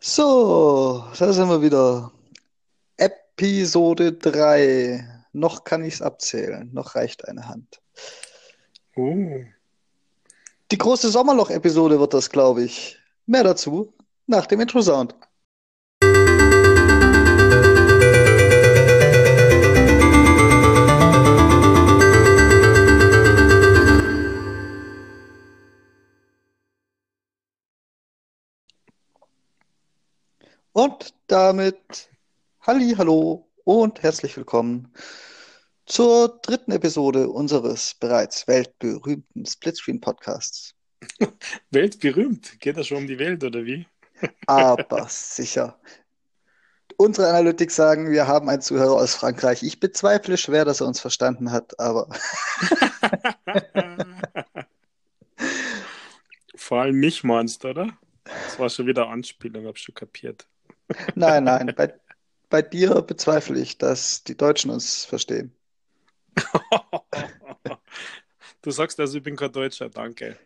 So, da sind wir wieder. Episode 3. Noch kann ich es abzählen. Noch reicht eine Hand. Oh. Die große Sommerloch-Episode wird das, glaube ich. Mehr dazu nach dem Intro-Sound. Und damit Halli, hallo und herzlich willkommen zur dritten Episode unseres bereits weltberühmten Splitscreen-Podcasts. Weltberühmt? Geht das schon um die Welt oder wie? Aber sicher. Unsere Analytics sagen, wir haben einen Zuhörer aus Frankreich. Ich bezweifle schwer, dass er uns verstanden hat, aber Vor allem mich meinst du, oder? Das war schon wieder Anspielung, hab schon kapiert. Nein, nein, bei, bei dir bezweifle ich, dass die Deutschen uns verstehen. Du sagst also, ich bin kein Deutscher, danke.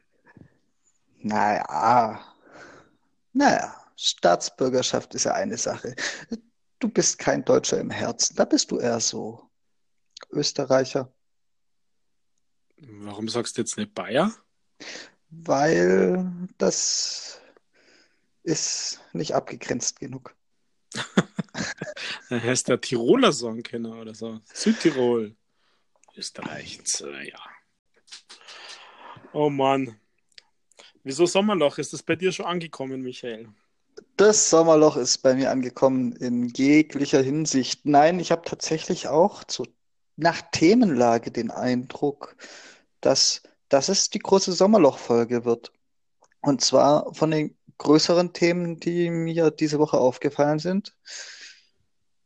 Naja, naja, Staatsbürgerschaft ist ja eine Sache. Du bist kein Deutscher im Herzen, da bist du eher so Österreicher, Warum sagst du jetzt nicht Bayer? weil das ist nicht abgegrenzt genug. Dann heißt der Tiroler Songkenner oder so. Südtirol. Österreich, ja. Oh Mann. Wieso Sommerloch? Ist das bei dir schon angekommen, Michael? Das Sommerloch ist bei mir angekommen in jeglicher Hinsicht. Nein, ich habe tatsächlich auch so nach Themenlage den Eindruck, dass, dass es die große Sommerloch-Folge wird. Und zwar von den größeren Themen, die mir diese Woche aufgefallen sind,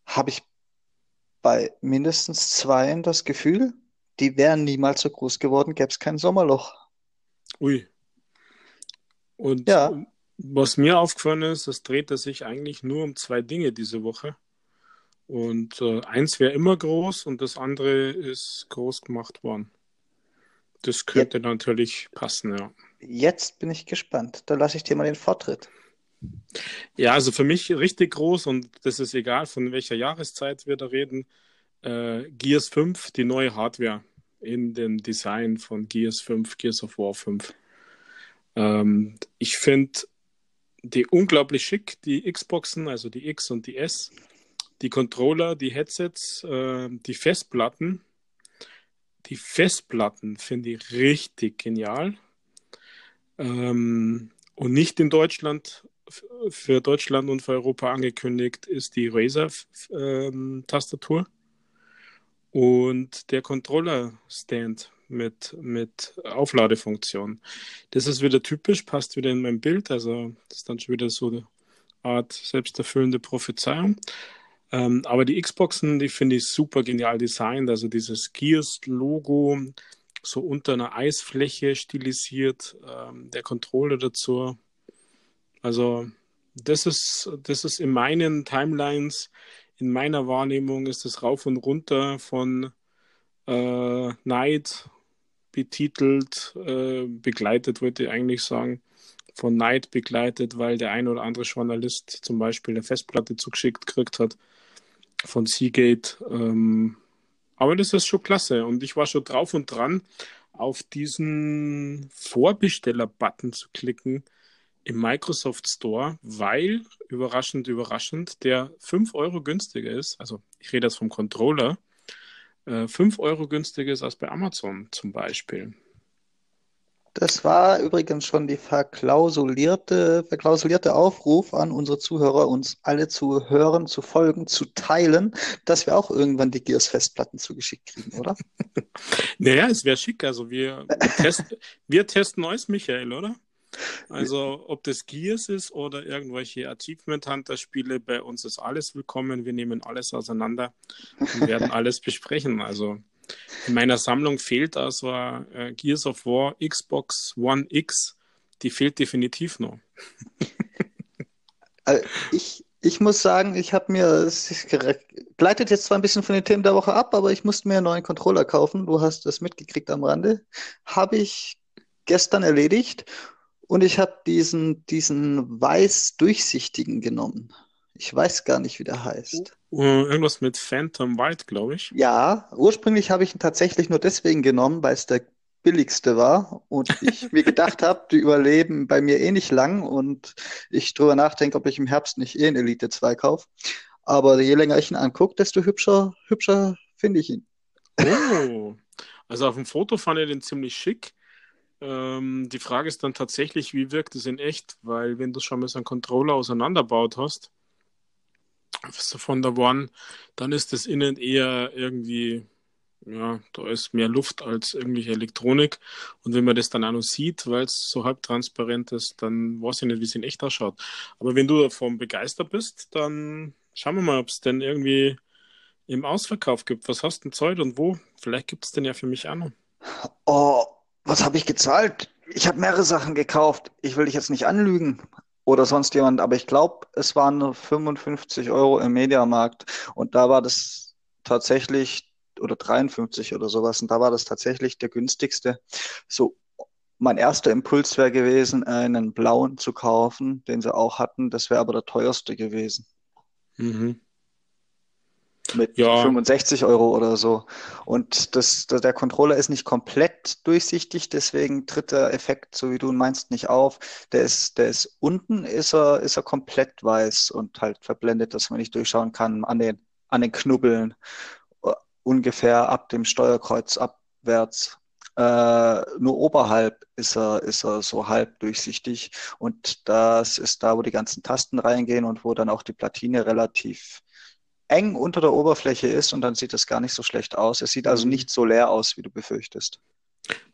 habe ich bei mindestens zweien das Gefühl, die wären niemals so groß geworden, gäbe es kein Sommerloch. Ui. Und Ja. was mir aufgefallen ist, es drehte sich eigentlich nur um zwei Dinge diese Woche. Und äh, eins wäre immer groß und das andere ist groß gemacht worden. Das könnte natürlich passen, ja. Jetzt bin ich gespannt. Da lasse ich dir mal den Vortritt. Ja, also für mich richtig groß und das ist egal, von welcher Jahreszeit wir da reden. Äh, Gears 5, die neue Hardware in dem Design von Gears 5, Gears of War 5. Ähm, ich finde die unglaublich schick, die Xboxen, also die X und die S, die Controller, die Headsets, äh, die Festplatten. Die Festplatten finde ich richtig genial. Ähm, und nicht in Deutschland, für Deutschland und für Europa angekündigt, ist die Razer-Tastatur und der Controller-Stand mit, mit Aufladefunktion. Das ist wieder typisch, passt wieder in mein Bild. Also, das ist dann schon wieder so eine Art selbsterfüllende Prophezeiung. Ähm, aber die Xboxen, die finde ich super genial designt. Also dieses Gears-Logo so unter einer Eisfläche stilisiert, ähm, der Controller dazu. Also das ist, das ist in meinen Timelines, in meiner Wahrnehmung ist es rauf und runter von äh, Neid betitelt, äh, begleitet, wollte ich eigentlich sagen, von Neid begleitet, weil der ein oder andere Journalist zum Beispiel eine Festplatte zugeschickt gekriegt hat von Seagate. Ähm, aber das ist schon klasse und ich war schon drauf und dran, auf diesen Vorbesteller-Button zu klicken im Microsoft Store, weil, überraschend, überraschend, der 5 Euro günstiger ist. Also ich rede jetzt vom Controller. äh, 5 Euro günstiger ist als bei Amazon zum Beispiel. Das war übrigens schon die verklausulierte, verklausulierte Aufruf an unsere Zuhörer, uns alle zu hören, zu folgen, zu teilen, dass wir auch irgendwann die Gears-Festplatten zugeschickt kriegen, oder? Naja, es wäre schick. Also wir, test, wir testen neues, Michael, oder? Also ob das Gears ist oder irgendwelche Achievement Hunter Spiele, bei uns ist alles willkommen. Wir nehmen alles auseinander und werden alles besprechen. Also in meiner Sammlung fehlt also äh, Gears of War Xbox One X. Die fehlt definitiv noch. Also ich, ich muss sagen, ich habe mir, es gleitet jetzt zwar ein bisschen von den Themen der Woche ab, aber ich musste mir einen neuen Controller kaufen. Du hast das mitgekriegt am Rande. Habe ich gestern erledigt. Und ich habe diesen, diesen weiß durchsichtigen genommen. Ich weiß gar nicht, wie der heißt. Uh, irgendwas mit Phantom White, glaube ich. Ja, ursprünglich habe ich ihn tatsächlich nur deswegen genommen, weil es der billigste war und ich mir gedacht habe, die überleben bei mir eh nicht lang und ich drüber nachdenke, ob ich im Herbst nicht eh einen Elite 2 kaufe. Aber je länger ich ihn angucke, desto hübscher, hübscher finde ich ihn. Oh, also auf dem Foto fand ich den ziemlich schick. Ähm, die Frage ist dann tatsächlich, wie wirkt es in echt? Weil wenn du schon mal so einen Controller auseinanderbaut hast, von der One, dann ist das innen eher irgendwie, ja, da ist mehr Luft als irgendwelche Elektronik. Und wenn man das dann auch noch sieht, weil es so halb transparent ist, dann weiß ich nicht, wie es in echt ausschaut. Aber wenn du davon begeistert bist, dann schauen wir mal, ob es denn irgendwie im Ausverkauf gibt. Was hast du denn Zeit und wo? Vielleicht gibt es den ja für mich auch noch. Oh, was habe ich gezahlt? Ich habe mehrere Sachen gekauft. Ich will dich jetzt nicht anlügen oder sonst jemand, aber ich glaube, es waren nur 55 Euro im Mediamarkt und da war das tatsächlich oder 53 oder sowas und da war das tatsächlich der günstigste. So, mein erster Impuls wäre gewesen, einen blauen zu kaufen, den sie auch hatten. Das wäre aber der teuerste gewesen. Mhm mit ja. 65 Euro oder so. Und das, der Controller ist nicht komplett durchsichtig, deswegen tritt der Effekt, so wie du ihn meinst, nicht auf. Der ist, der ist unten, ist er, ist er komplett weiß und halt verblendet, dass man nicht durchschauen kann an den, an den Knubbeln. Ungefähr ab dem Steuerkreuz abwärts. Äh, nur oberhalb ist er, ist er so halb durchsichtig. Und das ist da, wo die ganzen Tasten reingehen und wo dann auch die Platine relativ eng unter der Oberfläche ist und dann sieht es gar nicht so schlecht aus. Es sieht also mhm. nicht so leer aus, wie du befürchtest.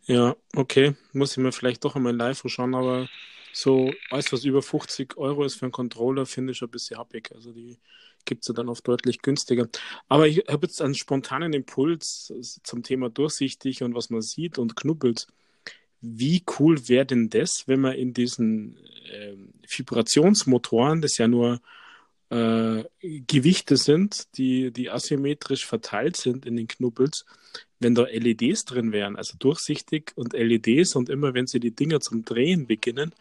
Ja, okay. Muss ich mir vielleicht doch einmal live schauen, aber so alles, was über 50 Euro ist für einen Controller, finde ich ein bisschen happig. Also die gibt es ja dann oft deutlich günstiger. Aber ich habe jetzt einen spontanen Impuls zum Thema durchsichtig und was man sieht und knubbelt. Wie cool wäre denn das, wenn man in diesen äh, Vibrationsmotoren, das ja nur äh, Gewichte sind, die, die asymmetrisch verteilt sind in den Knubbels, wenn da LEDs drin wären, also durchsichtig und LEDs und immer wenn sie die Dinger zum Drehen beginnen,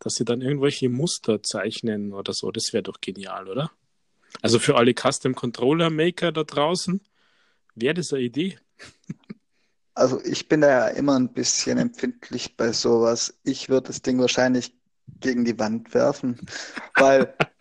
dass sie dann irgendwelche Muster zeichnen oder so, das wäre doch genial, oder? Also für alle Custom Controller Maker da draußen, wäre das eine Idee? Also ich bin da ja immer ein bisschen empfindlich bei sowas. Ich würde das Ding wahrscheinlich gegen die Wand werfen, weil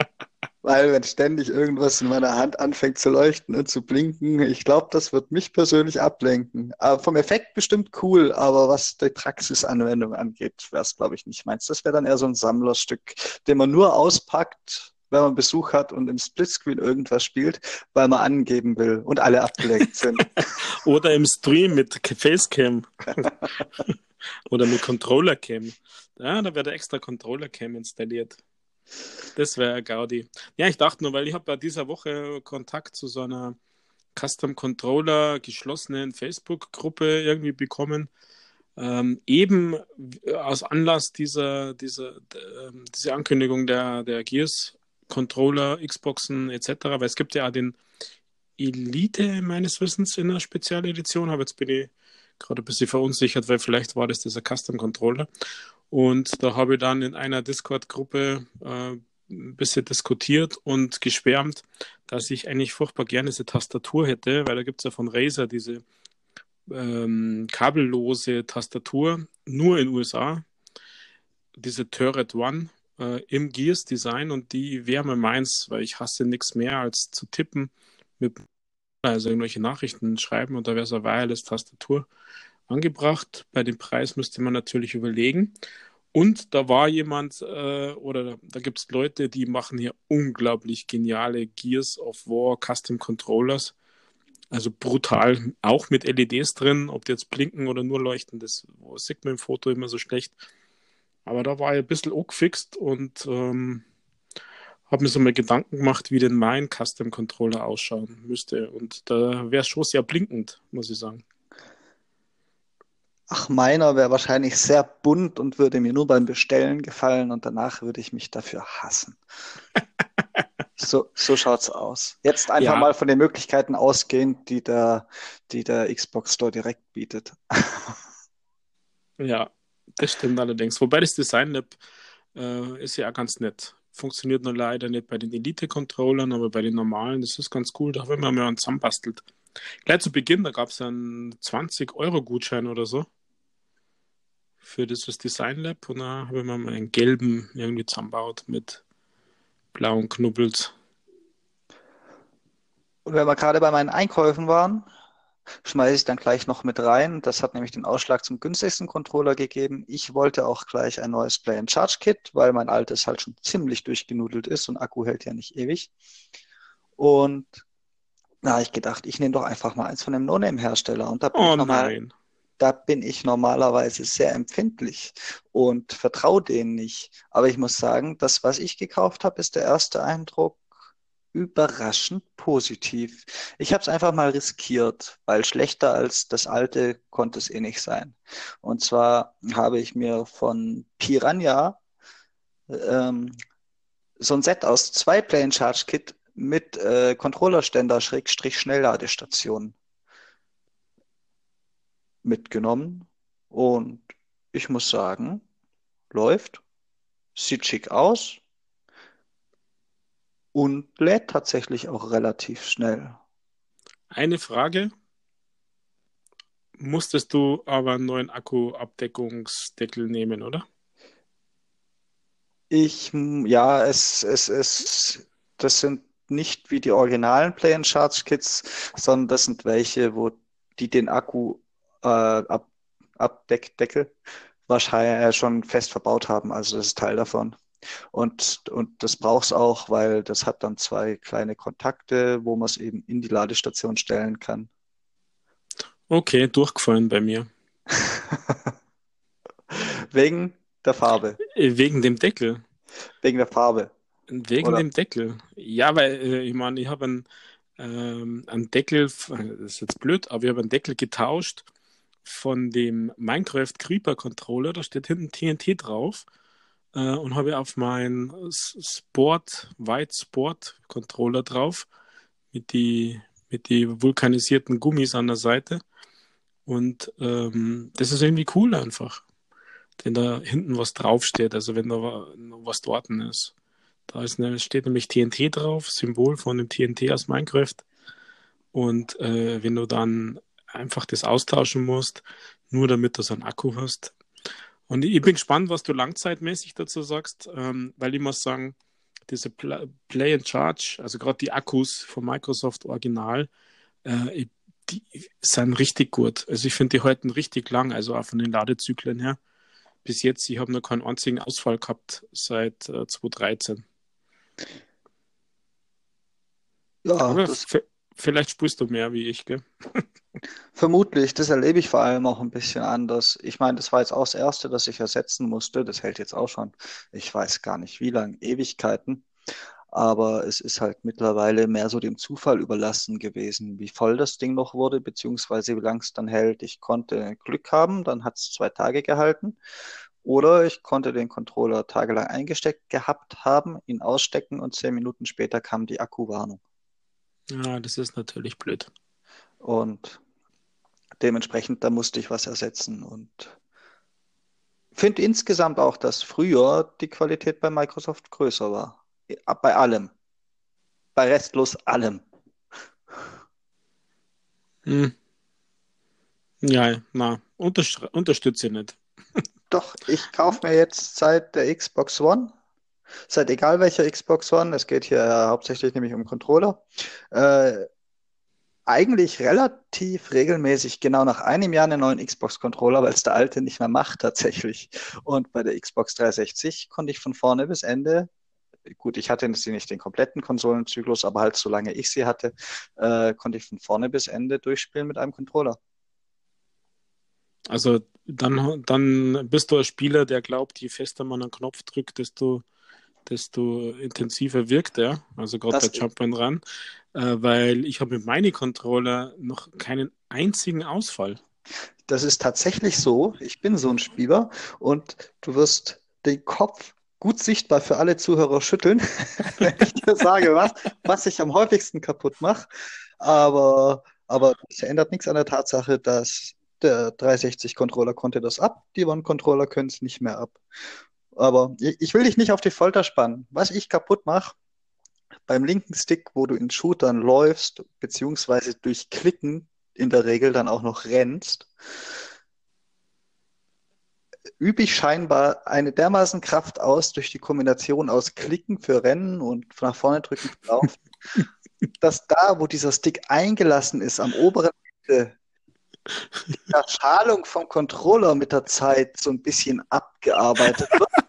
weil wenn ständig irgendwas in meiner Hand anfängt zu leuchten und zu blinken, ich glaube, das wird mich persönlich ablenken. Aber vom Effekt bestimmt cool, aber was die Praxisanwendung angeht, wäre es, glaube ich, nicht meins. Das wäre dann eher so ein Sammlerstück, den man nur auspackt, wenn man Besuch hat und im Splitscreen irgendwas spielt, weil man angeben will und alle abgelenkt sind. Oder im Stream mit Facecam. Oder mit Controller-Cam. Ja, da wird extra Controller-Cam installiert. Das wäre Gaudi. Ja, ich dachte nur, weil ich habe bei dieser Woche Kontakt zu so einer Custom Controller geschlossenen Facebook-Gruppe irgendwie bekommen. Ähm, eben aus Anlass dieser, dieser, äh, dieser Ankündigung der, der Gears Controller, Xboxen etc., weil es gibt ja auch den Elite meines Wissens in einer Spezialedition, aber jetzt bin ich gerade ein bisschen verunsichert, weil vielleicht war das dieser Custom Controller. Und da habe ich dann in einer Discord-Gruppe äh, ein bisschen diskutiert und geschwärmt, dass ich eigentlich furchtbar gerne diese Tastatur hätte, weil da gibt es ja von Razer diese ähm, kabellose Tastatur, nur in USA, diese Turret One äh, im Gears Design und die wäre mir meins, weil ich hasse nichts mehr als zu tippen mit also irgendwelche Nachrichten schreiben und da wäre so eine Wireless-Tastatur angebracht. Bei dem Preis müsste man natürlich überlegen. Und da war jemand, äh, oder da, da gibt es Leute, die machen hier unglaublich geniale Gears of War Custom Controllers. Also brutal, auch mit LEDs drin, ob die jetzt blinken oder nur leuchten, das sieht man im Foto immer so schlecht. Aber da war ich ein bisschen angefixt und ähm, habe mir so mal Gedanken gemacht, wie denn mein Custom Controller ausschauen müsste. Und da wäre schon sehr blinkend, muss ich sagen. Meiner wäre wahrscheinlich sehr bunt und würde mir nur beim Bestellen gefallen und danach würde ich mich dafür hassen. so, so schaut's aus. Jetzt einfach ja. mal von den Möglichkeiten ausgehend, die der, die der Xbox Store direkt bietet. ja, Das stimmt allerdings. Wobei das Design Lab äh, ist ja auch ganz nett. Funktioniert nur leider nicht bei den Elite-Controllern, aber bei den normalen, das ist ganz cool. Da haben wir mal zusammenbastelt. Gleich zu Beginn, da gab es einen 20-Euro-Gutschein oder so für dieses Design Lab und da habe ich mir mal einen gelben irgendwie zusammengebaut mit blauen Knubbels. Und wenn wir gerade bei meinen Einkäufen waren, schmeiße ich dann gleich noch mit rein. Das hat nämlich den Ausschlag zum günstigsten Controller gegeben. Ich wollte auch gleich ein neues Play and Charge Kit, weil mein altes halt schon ziemlich durchgenudelt ist und Akku hält ja nicht ewig. Und da habe ich gedacht, ich nehme doch einfach mal eins von dem No-Name-Hersteller. Und da bin, oh, ich normal, da bin ich normalerweise sehr empfindlich und vertraue denen nicht. Aber ich muss sagen, das, was ich gekauft habe, ist der erste Eindruck überraschend positiv. Ich habe es einfach mal riskiert, weil schlechter als das alte konnte es eh nicht sein. Und zwar habe ich mir von Piranha ähm, so ein Set aus zwei Plane Charge Kit mit äh, Controllerständer Schrägstrich Schnellladestation mitgenommen und ich muss sagen, läuft, sieht schick aus, und lädt tatsächlich auch relativ schnell. Eine Frage. Musstest du aber einen neuen Akkuabdeckungsdeckel nehmen, oder? Ich, ja, es, es, es, das sind nicht wie die originalen Play and Charge Kits, sondern das sind welche, wo die den Akku äh, ab, Abdeckdeckel wahrscheinlich schon fest verbaut haben. Also das ist Teil davon. Und, und das braucht es auch, weil das hat dann zwei kleine Kontakte, wo man es eben in die Ladestation stellen kann. Okay, durchgefallen bei mir. Wegen der Farbe. Äh, wegen dem Deckel. Wegen der Farbe. Wegen Oder? dem Deckel. Ja, weil äh, ich meine, ich habe einen, ähm, einen Deckel, das ist jetzt blöd, aber ich habe einen Deckel getauscht von dem Minecraft Creeper Controller, da steht hinten TNT drauf äh, und habe auf meinen Sport, White Sport Controller drauf mit die, mit die vulkanisierten Gummis an der Seite. Und ähm, das ist irgendwie cool einfach. Wenn da hinten was draufsteht, also wenn da was dort ist. Da ist eine, steht nämlich TNT drauf, Symbol von dem TNT aus Minecraft. Und äh, wenn du dann einfach das austauschen musst, nur damit du so einen Akku hast, und ich bin gespannt, was du langzeitmäßig dazu sagst, ähm, weil ich muss sagen, diese Play and Charge, also gerade die Akkus von Microsoft Original, äh, die sind richtig gut. Also ich finde, die halten richtig lang, also auch von den Ladezyklen her. Bis jetzt, ich habe noch keinen einzigen Ausfall gehabt seit äh, 2013. Ja, vielleicht spürst du mehr wie ich, gell? Vermutlich, das erlebe ich vor allem auch ein bisschen anders. Ich meine, das war jetzt auch das Erste, das ich ersetzen musste. Das hält jetzt auch schon, ich weiß gar nicht wie lange, Ewigkeiten. Aber es ist halt mittlerweile mehr so dem Zufall überlassen gewesen, wie voll das Ding noch wurde, beziehungsweise wie lang es dann hält. Ich konnte Glück haben, dann hat es zwei Tage gehalten. Oder ich konnte den Controller tagelang eingesteckt gehabt haben, ihn ausstecken und zehn Minuten später kam die Akkuwarnung. Ja, das ist natürlich blöd. Und dementsprechend, da musste ich was ersetzen und finde insgesamt auch, dass früher die Qualität bei Microsoft größer war. Bei allem. Bei restlos allem. Hm. Ja, na, unterstütze ich nicht. Doch, ich kaufe mir jetzt seit der Xbox One, seit egal welcher Xbox One, es geht hier hauptsächlich nämlich um Controller, äh, eigentlich relativ regelmäßig, genau nach einem Jahr einen neuen Xbox-Controller, weil es der alte nicht mehr macht tatsächlich. Und bei der Xbox 360 konnte ich von vorne bis Ende, gut, ich hatte nicht den kompletten Konsolenzyklus, aber halt solange ich sie hatte, äh, konnte ich von vorne bis Ende durchspielen mit einem Controller. Also dann, dann bist du ein Spieler, der glaubt, je fester man einen Knopf drückt, desto desto intensiver wirkt er, also gerade bei Jump and Run, äh, weil ich habe mit meinem Controller noch keinen einzigen Ausfall. Das ist tatsächlich so. Ich bin so ein Spieler und du wirst den Kopf gut sichtbar für alle Zuhörer schütteln, wenn ich dir sage, was, was ich am häufigsten kaputt mache. Aber, aber das ändert nichts an der Tatsache, dass Der 360-Controller konnte das ab, die One-Controller können es nicht mehr ab. Aber ich will dich nicht auf die Folter spannen. Was ich kaputt mache, beim linken Stick, wo du in Shootern läufst, beziehungsweise durch Klicken in der Regel dann auch noch rennst, übe ich scheinbar eine dermaßen Kraft aus durch die Kombination aus Klicken für Rennen und nach vorne drücken für Laufen, dass da, wo dieser Stick eingelassen ist, am oberen Ende, die Verschalung vom Controller mit der Zeit so ein bisschen abgearbeitet wird.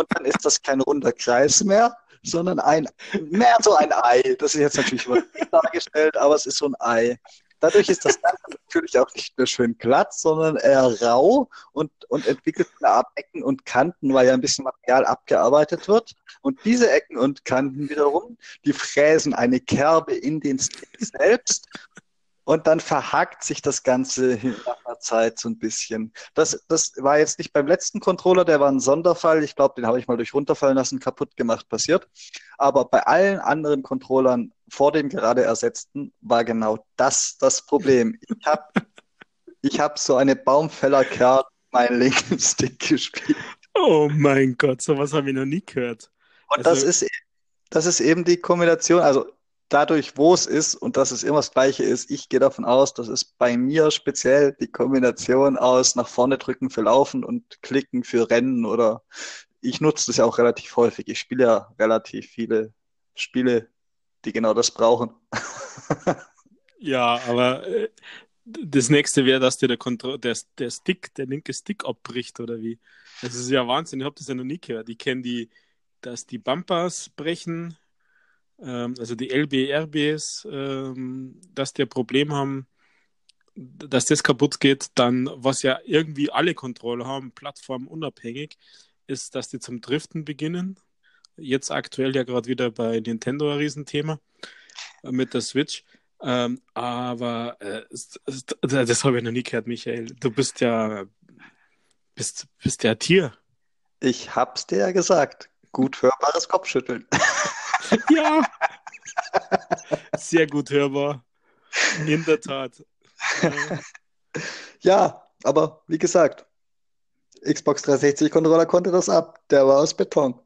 Und dann ist das kein runder Kreis mehr, sondern ein, mehr so ein Ei. Das ist jetzt natürlich übertrieben dargestellt, aber es ist so ein Ei. Dadurch ist das Ganze natürlich auch nicht mehr schön glatt, sondern eher rau und, und entwickelt eine Art Ecken und Kanten, weil ja ein bisschen Material abgearbeitet wird. Und diese Ecken und Kanten wiederum, die fräsen eine Kerbe in den Stick selbst und dann verhakt sich das Ganze nach einer Zeit so ein bisschen. Das, das war jetzt nicht beim letzten Controller, der war ein Sonderfall. Ich glaube, den habe ich mal durch runterfallen lassen, kaputt gemacht, passiert. Aber bei allen anderen Controllern vor dem gerade ersetzten war genau das das Problem. Ich habe ich hab so eine Baumfellerkerl meinen linken Stick gespielt. Oh mein Gott, sowas habe ich noch nie gehört. Und also, das, ist, e, das ist eben die Kombination. Also dadurch, wo es ist und dass es immer das Gleiche ist, ich gehe davon aus, das ist bei mir speziell die Kombination aus nach vorne drücken für Laufen und klicken für Rennen oder ich nutze das ja auch relativ häufig. Ich spiele ja relativ viele Spiele, die genau das brauchen. ja, aber äh, das nächste wäre, dass dir der, Kontro der, der Stick, der linke Stick abbricht oder wie. Das ist ja Wahnsinn, ich habe das ja noch nie gehört. Ich kenne die, dass die Bumpers brechen, ähm, also die LBRBs, ähm, dass die ein Problem haben, dass das kaputt geht, dann, was ja irgendwie alle Controller haben, plattformunabhängig, ist, dass die zum Driften beginnen. Jetzt aktuell ja gerade wieder bei Nintendo ein Riesenthema äh, mit der Switch. Ähm, aber äh, das, das habe ich noch nie gehört, Michael. Du bist ja bist, bist ja Tier. Ich hab's dir ja gesagt. Gut hörbares Kopfschütteln. Ja. Sehr gut hörbar. In der Tat. Ja, aber wie gesagt, Xbox 360 Controller konnte das ab. Der war aus Beton.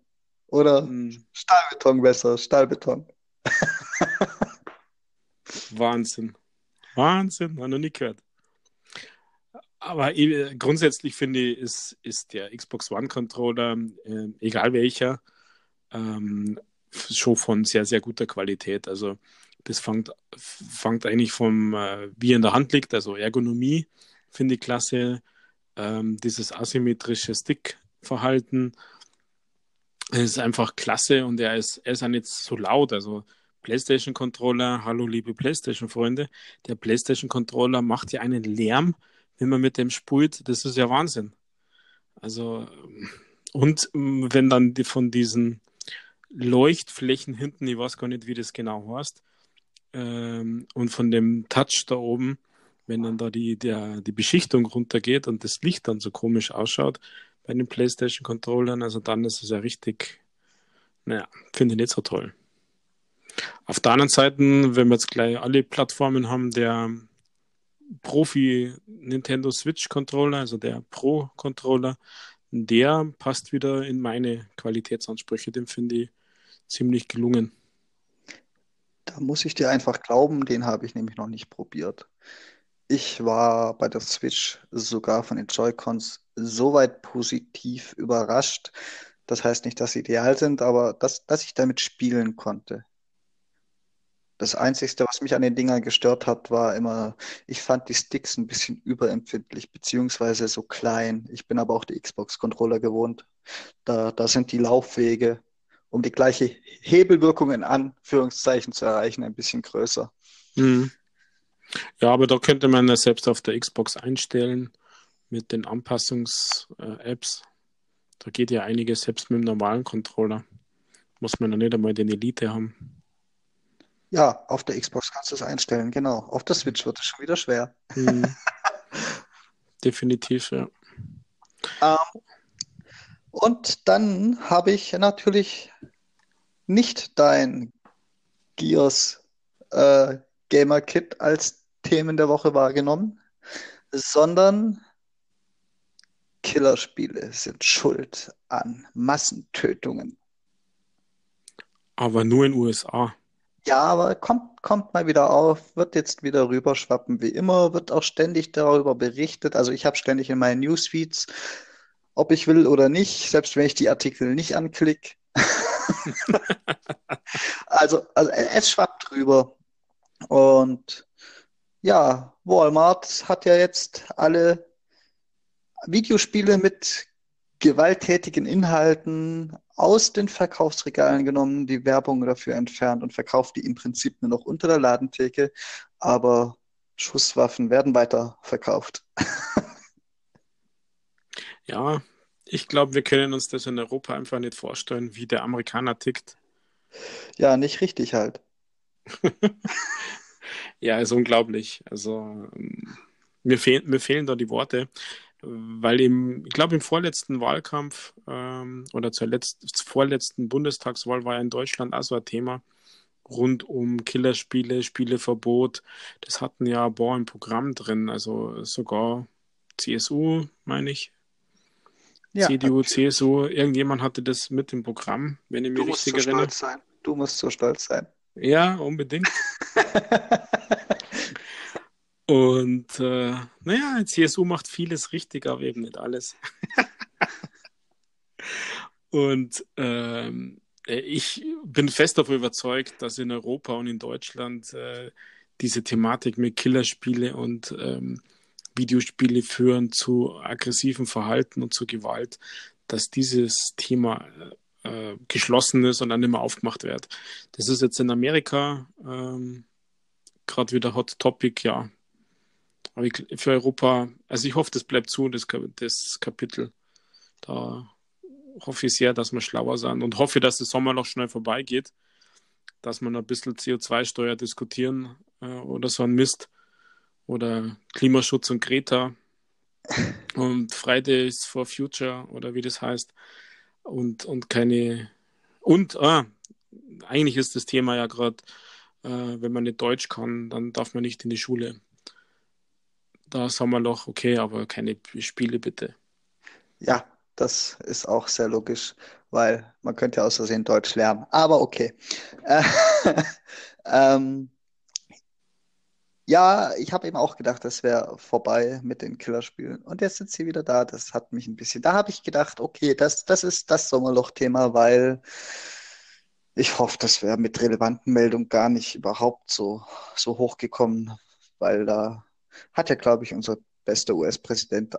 Oder hm. Stahlbeton besser, Stahlbeton. Wahnsinn. Wahnsinn, habe noch nie gehört. Aber grundsätzlich finde ich, ist, ist der Xbox One Controller, äh, egal welcher, ähm, schon von sehr, sehr guter Qualität. Also das fängt, fängt eigentlich vom, äh, wie in der Hand liegt, also Ergonomie finde ich klasse, ähm, dieses asymmetrische Stickverhalten ist einfach klasse und er ist, er ist auch nicht so laut. Also PlayStation Controller, hallo liebe PlayStation Freunde, der PlayStation Controller macht ja einen Lärm, wenn man mit dem spult, das ist ja Wahnsinn. Also und wenn dann die von diesen Leuchtflächen hinten, ich weiß gar nicht, wie das genau heißt. Ähm, und von dem Touch da oben, wenn dann da die, der, die Beschichtung runtergeht und das Licht dann so komisch ausschaut bei den PlayStation-Controllern, also dann ist es ja richtig, naja, finde ich nicht so toll. Auf der anderen Seite, wenn wir jetzt gleich alle Plattformen haben, der Profi Nintendo Switch Controller, also der Pro Controller, der passt wieder in meine Qualitätsansprüche, den finde ich ziemlich gelungen. Da muss ich dir einfach glauben, den habe ich nämlich noch nicht probiert. Ich war bei der Switch sogar von den Joy-Cons soweit positiv überrascht. Das heißt nicht, dass sie ideal sind, aber dass, dass ich damit spielen konnte. Das Einzige, was mich an den Dingern gestört hat, war immer, ich fand die Sticks ein bisschen überempfindlich, beziehungsweise so klein. Ich bin aber auch die Xbox-Controller gewohnt. Da, da sind die Laufwege um die gleiche Hebelwirkung in Anführungszeichen zu erreichen, ein bisschen größer. Mhm. Ja, aber da könnte man ja selbst auf der Xbox einstellen mit den Anpassungs-Apps. Da geht ja einiges selbst mit dem normalen Controller. Muss man ja nicht einmal den Elite haben. Ja, auf der Xbox kannst du es einstellen, genau. Auf der Switch wird es schon wieder schwer. Mhm. Definitiv, ja. Ähm, und dann habe ich natürlich nicht dein Gears äh, Gamer Kit als Themen der Woche wahrgenommen, sondern Killerspiele sind schuld an Massentötungen. Aber nur in den USA. Ja, aber kommt, kommt mal wieder auf, wird jetzt wieder rüberschwappen wie immer, wird auch ständig darüber berichtet. Also ich habe ständig in meinen Newsfeeds, ob ich will oder nicht, selbst wenn ich die Artikel nicht anklicke. also, also es schwappt drüber. Und ja, Walmart hat ja jetzt alle Videospiele mit gewalttätigen Inhalten aus den Verkaufsregalen genommen, die Werbung dafür entfernt und verkauft die im Prinzip nur noch unter der Ladentheke, aber Schusswaffen werden weiter verkauft. ja, ich glaube, wir können uns das in Europa einfach nicht vorstellen, wie der Amerikaner tickt. Ja, nicht richtig halt. ja, ist unglaublich. Also mir, fehl, mir fehlen da die Worte weil im, ich glaube, im vorletzten Wahlkampf ähm, oder zur, letzt, zur vorletzten Bundestagswahl war ja in Deutschland auch so ein Thema rund um Killerspiele, Spieleverbot. Das hatten ja ein paar im Programm drin, also sogar CSU, meine ich. Ja, CDU, CSU, irgendjemand hatte das mit im Programm, wenn ich mich richtig so erinnere. Sein. Du musst so stolz sein. Ja, unbedingt. Und äh, naja, CSU macht vieles richtig, aber eben nicht alles. und ähm, ich bin fest davon überzeugt, dass in Europa und in Deutschland äh, diese Thematik mit Killerspiele und ähm, Videospiele führen zu aggressivem Verhalten und zu Gewalt, dass dieses Thema äh, geschlossen ist und dann mehr aufgemacht wird. Das ist jetzt in Amerika ähm, gerade wieder Hot Topic, ja. Aber ich, für Europa, also ich hoffe, das bleibt zu, das, das Kapitel. Da hoffe ich sehr, dass wir schlauer sind und hoffe, dass der Sommer noch schnell vorbeigeht, dass noch ein bisschen CO2-Steuer diskutieren äh, oder so ein Mist oder Klimaschutz und Greta und Fridays for Future oder wie das heißt und, und keine und ah, eigentlich ist das Thema ja gerade, äh, wenn man nicht Deutsch kann, dann darf man nicht in die Schule. Da sagen wir noch, okay, aber keine Spiele bitte. Ja, das ist auch sehr logisch, weil man könnte ja aus Versehen Deutsch lernen. Aber okay. Äh, ähm, ja, ich habe eben auch gedacht, das wäre vorbei mit den Killerspielen. Und jetzt sind sie wieder da. Das hat mich ein bisschen. Da habe ich gedacht, okay, das, das ist das Sommerloch-Thema, weil ich hoffe, das wäre mit relevanten Meldungen gar nicht überhaupt so, so hochgekommen, weil da hat ja, glaube ich, unser bester US-Präsident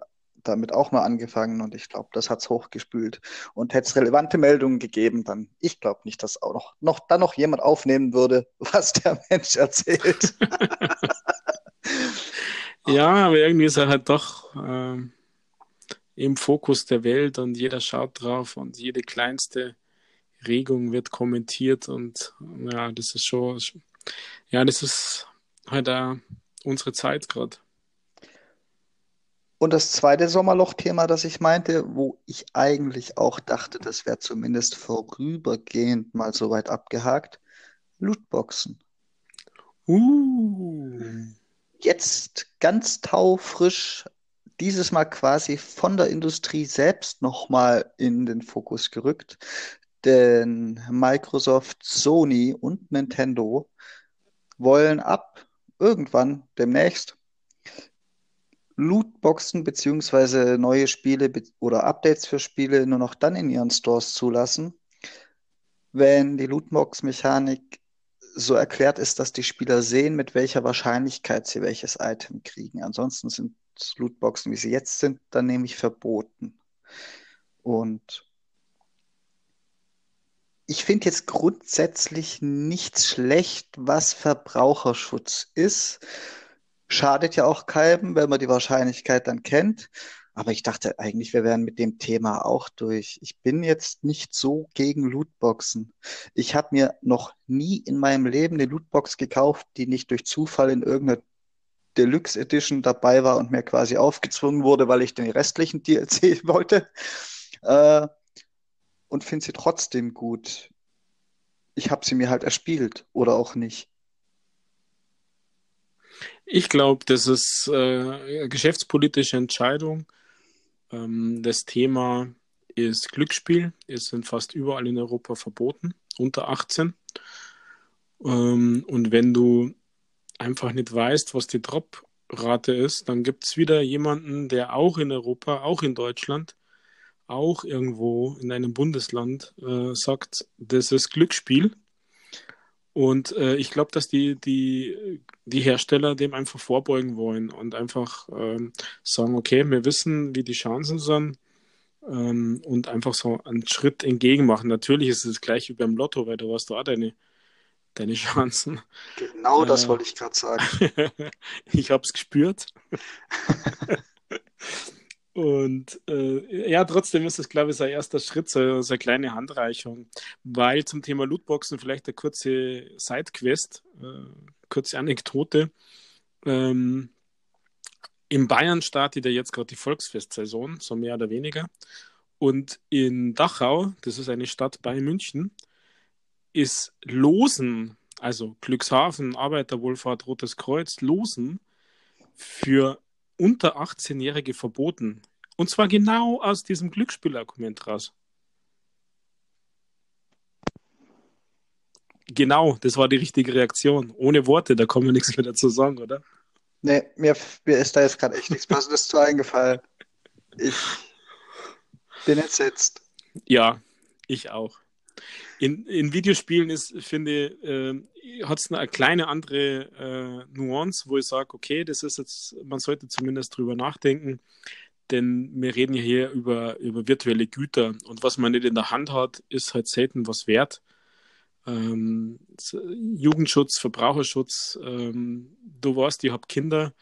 damit auch mal angefangen und ich glaube, das hat es hochgespült. Und hätte es relevante Meldungen gegeben, dann, ich glaube nicht, dass auch noch, noch dann noch jemand aufnehmen würde, was der Mensch erzählt. ja, aber irgendwie ist er halt doch äh, im Fokus der Welt und jeder schaut drauf und jede kleinste Regung wird kommentiert und ja, das ist schon, ja, das ist halt auch unsere Zeit gerade. Und das zweite Sommerloch-Thema, das ich meinte, wo ich eigentlich auch dachte, das wäre zumindest vorübergehend mal so weit abgehakt, Lootboxen. Uh. Jetzt ganz taufrisch, dieses Mal quasi von der Industrie selbst nochmal in den Fokus gerückt. Denn Microsoft, Sony und Nintendo wollen ab irgendwann demnächst Lootboxen beziehungsweise neue Spiele oder Updates für Spiele nur noch dann in ihren Stores zulassen, wenn die Lootbox-Mechanik so erklärt ist, dass die Spieler sehen, mit welcher Wahrscheinlichkeit sie welches Item kriegen. Ansonsten sind Lootboxen, wie sie jetzt sind, dann nämlich verboten. Und ich finde jetzt grundsätzlich nichts schlecht, was Verbraucherschutz ist. Schadet ja auch keinem, wenn man die Wahrscheinlichkeit dann kennt. Aber ich dachte eigentlich, wir wären mit dem Thema auch durch. Ich bin jetzt nicht so gegen Lootboxen. Ich habe mir noch nie in meinem Leben eine Lootbox gekauft, die nicht durch Zufall in irgendeiner Deluxe Edition dabei war und mir quasi aufgezwungen wurde, weil ich den restlichen DLC wollte. Äh, und finde sie trotzdem gut. Ich habe sie mir halt erspielt oder auch nicht. Ich glaube, das ist äh, geschäftspolitische Entscheidung. Ähm, das Thema ist Glücksspiel. Es sind fast überall in Europa verboten, unter 18. Ähm, und wenn du einfach nicht weißt, was die Droprate ist, dann gibt es wieder jemanden, der auch in Europa, auch in Deutschland, auch irgendwo in einem Bundesland äh, sagt, das ist Glücksspiel. Und äh, ich glaube, dass die, die, die Hersteller dem einfach vorbeugen wollen und einfach ähm, sagen, okay, wir wissen, wie die Chancen sind ähm, und einfach so einen Schritt entgegen machen. Natürlich ist es gleich wie beim Lotto, weil du hast da auch deine, deine Chancen. Genau das äh, wollte ich gerade sagen. ich habe es gespürt. Und äh, ja, trotzdem ist es, glaube ich, sein erster Schritt, so, so eine kleine Handreichung. Weil zum Thema Lootboxen vielleicht eine kurze Sidequest, äh, kurze Anekdote. Ähm, in Bayern startet ja jetzt gerade die Volksfestsaison, so mehr oder weniger. Und in Dachau, das ist eine Stadt bei München, ist Losen, also Glückshafen, Arbeiterwohlfahrt, Rotes Kreuz, Losen für unter 18-Jährige verboten. Und zwar genau aus diesem Glücksspielargument raus. Genau, das war die richtige Reaktion. Ohne Worte, da kann man nichts mehr dazu sagen, oder? Nee, mir, mir ist da jetzt gerade echt nichts Passendes zu eingefallen. Ich bin entsetzt. Ja, ich auch. In, in Videospielen ist, finde äh, hat es eine kleine andere äh, Nuance, wo ich sage, okay, das ist jetzt, man sollte zumindest drüber nachdenken, denn wir reden ja hier über, über virtuelle Güter und was man nicht in der Hand hat, ist halt selten was wert. Ähm, Jugendschutz, Verbraucherschutz, ähm, du weißt, ich habe Kinder,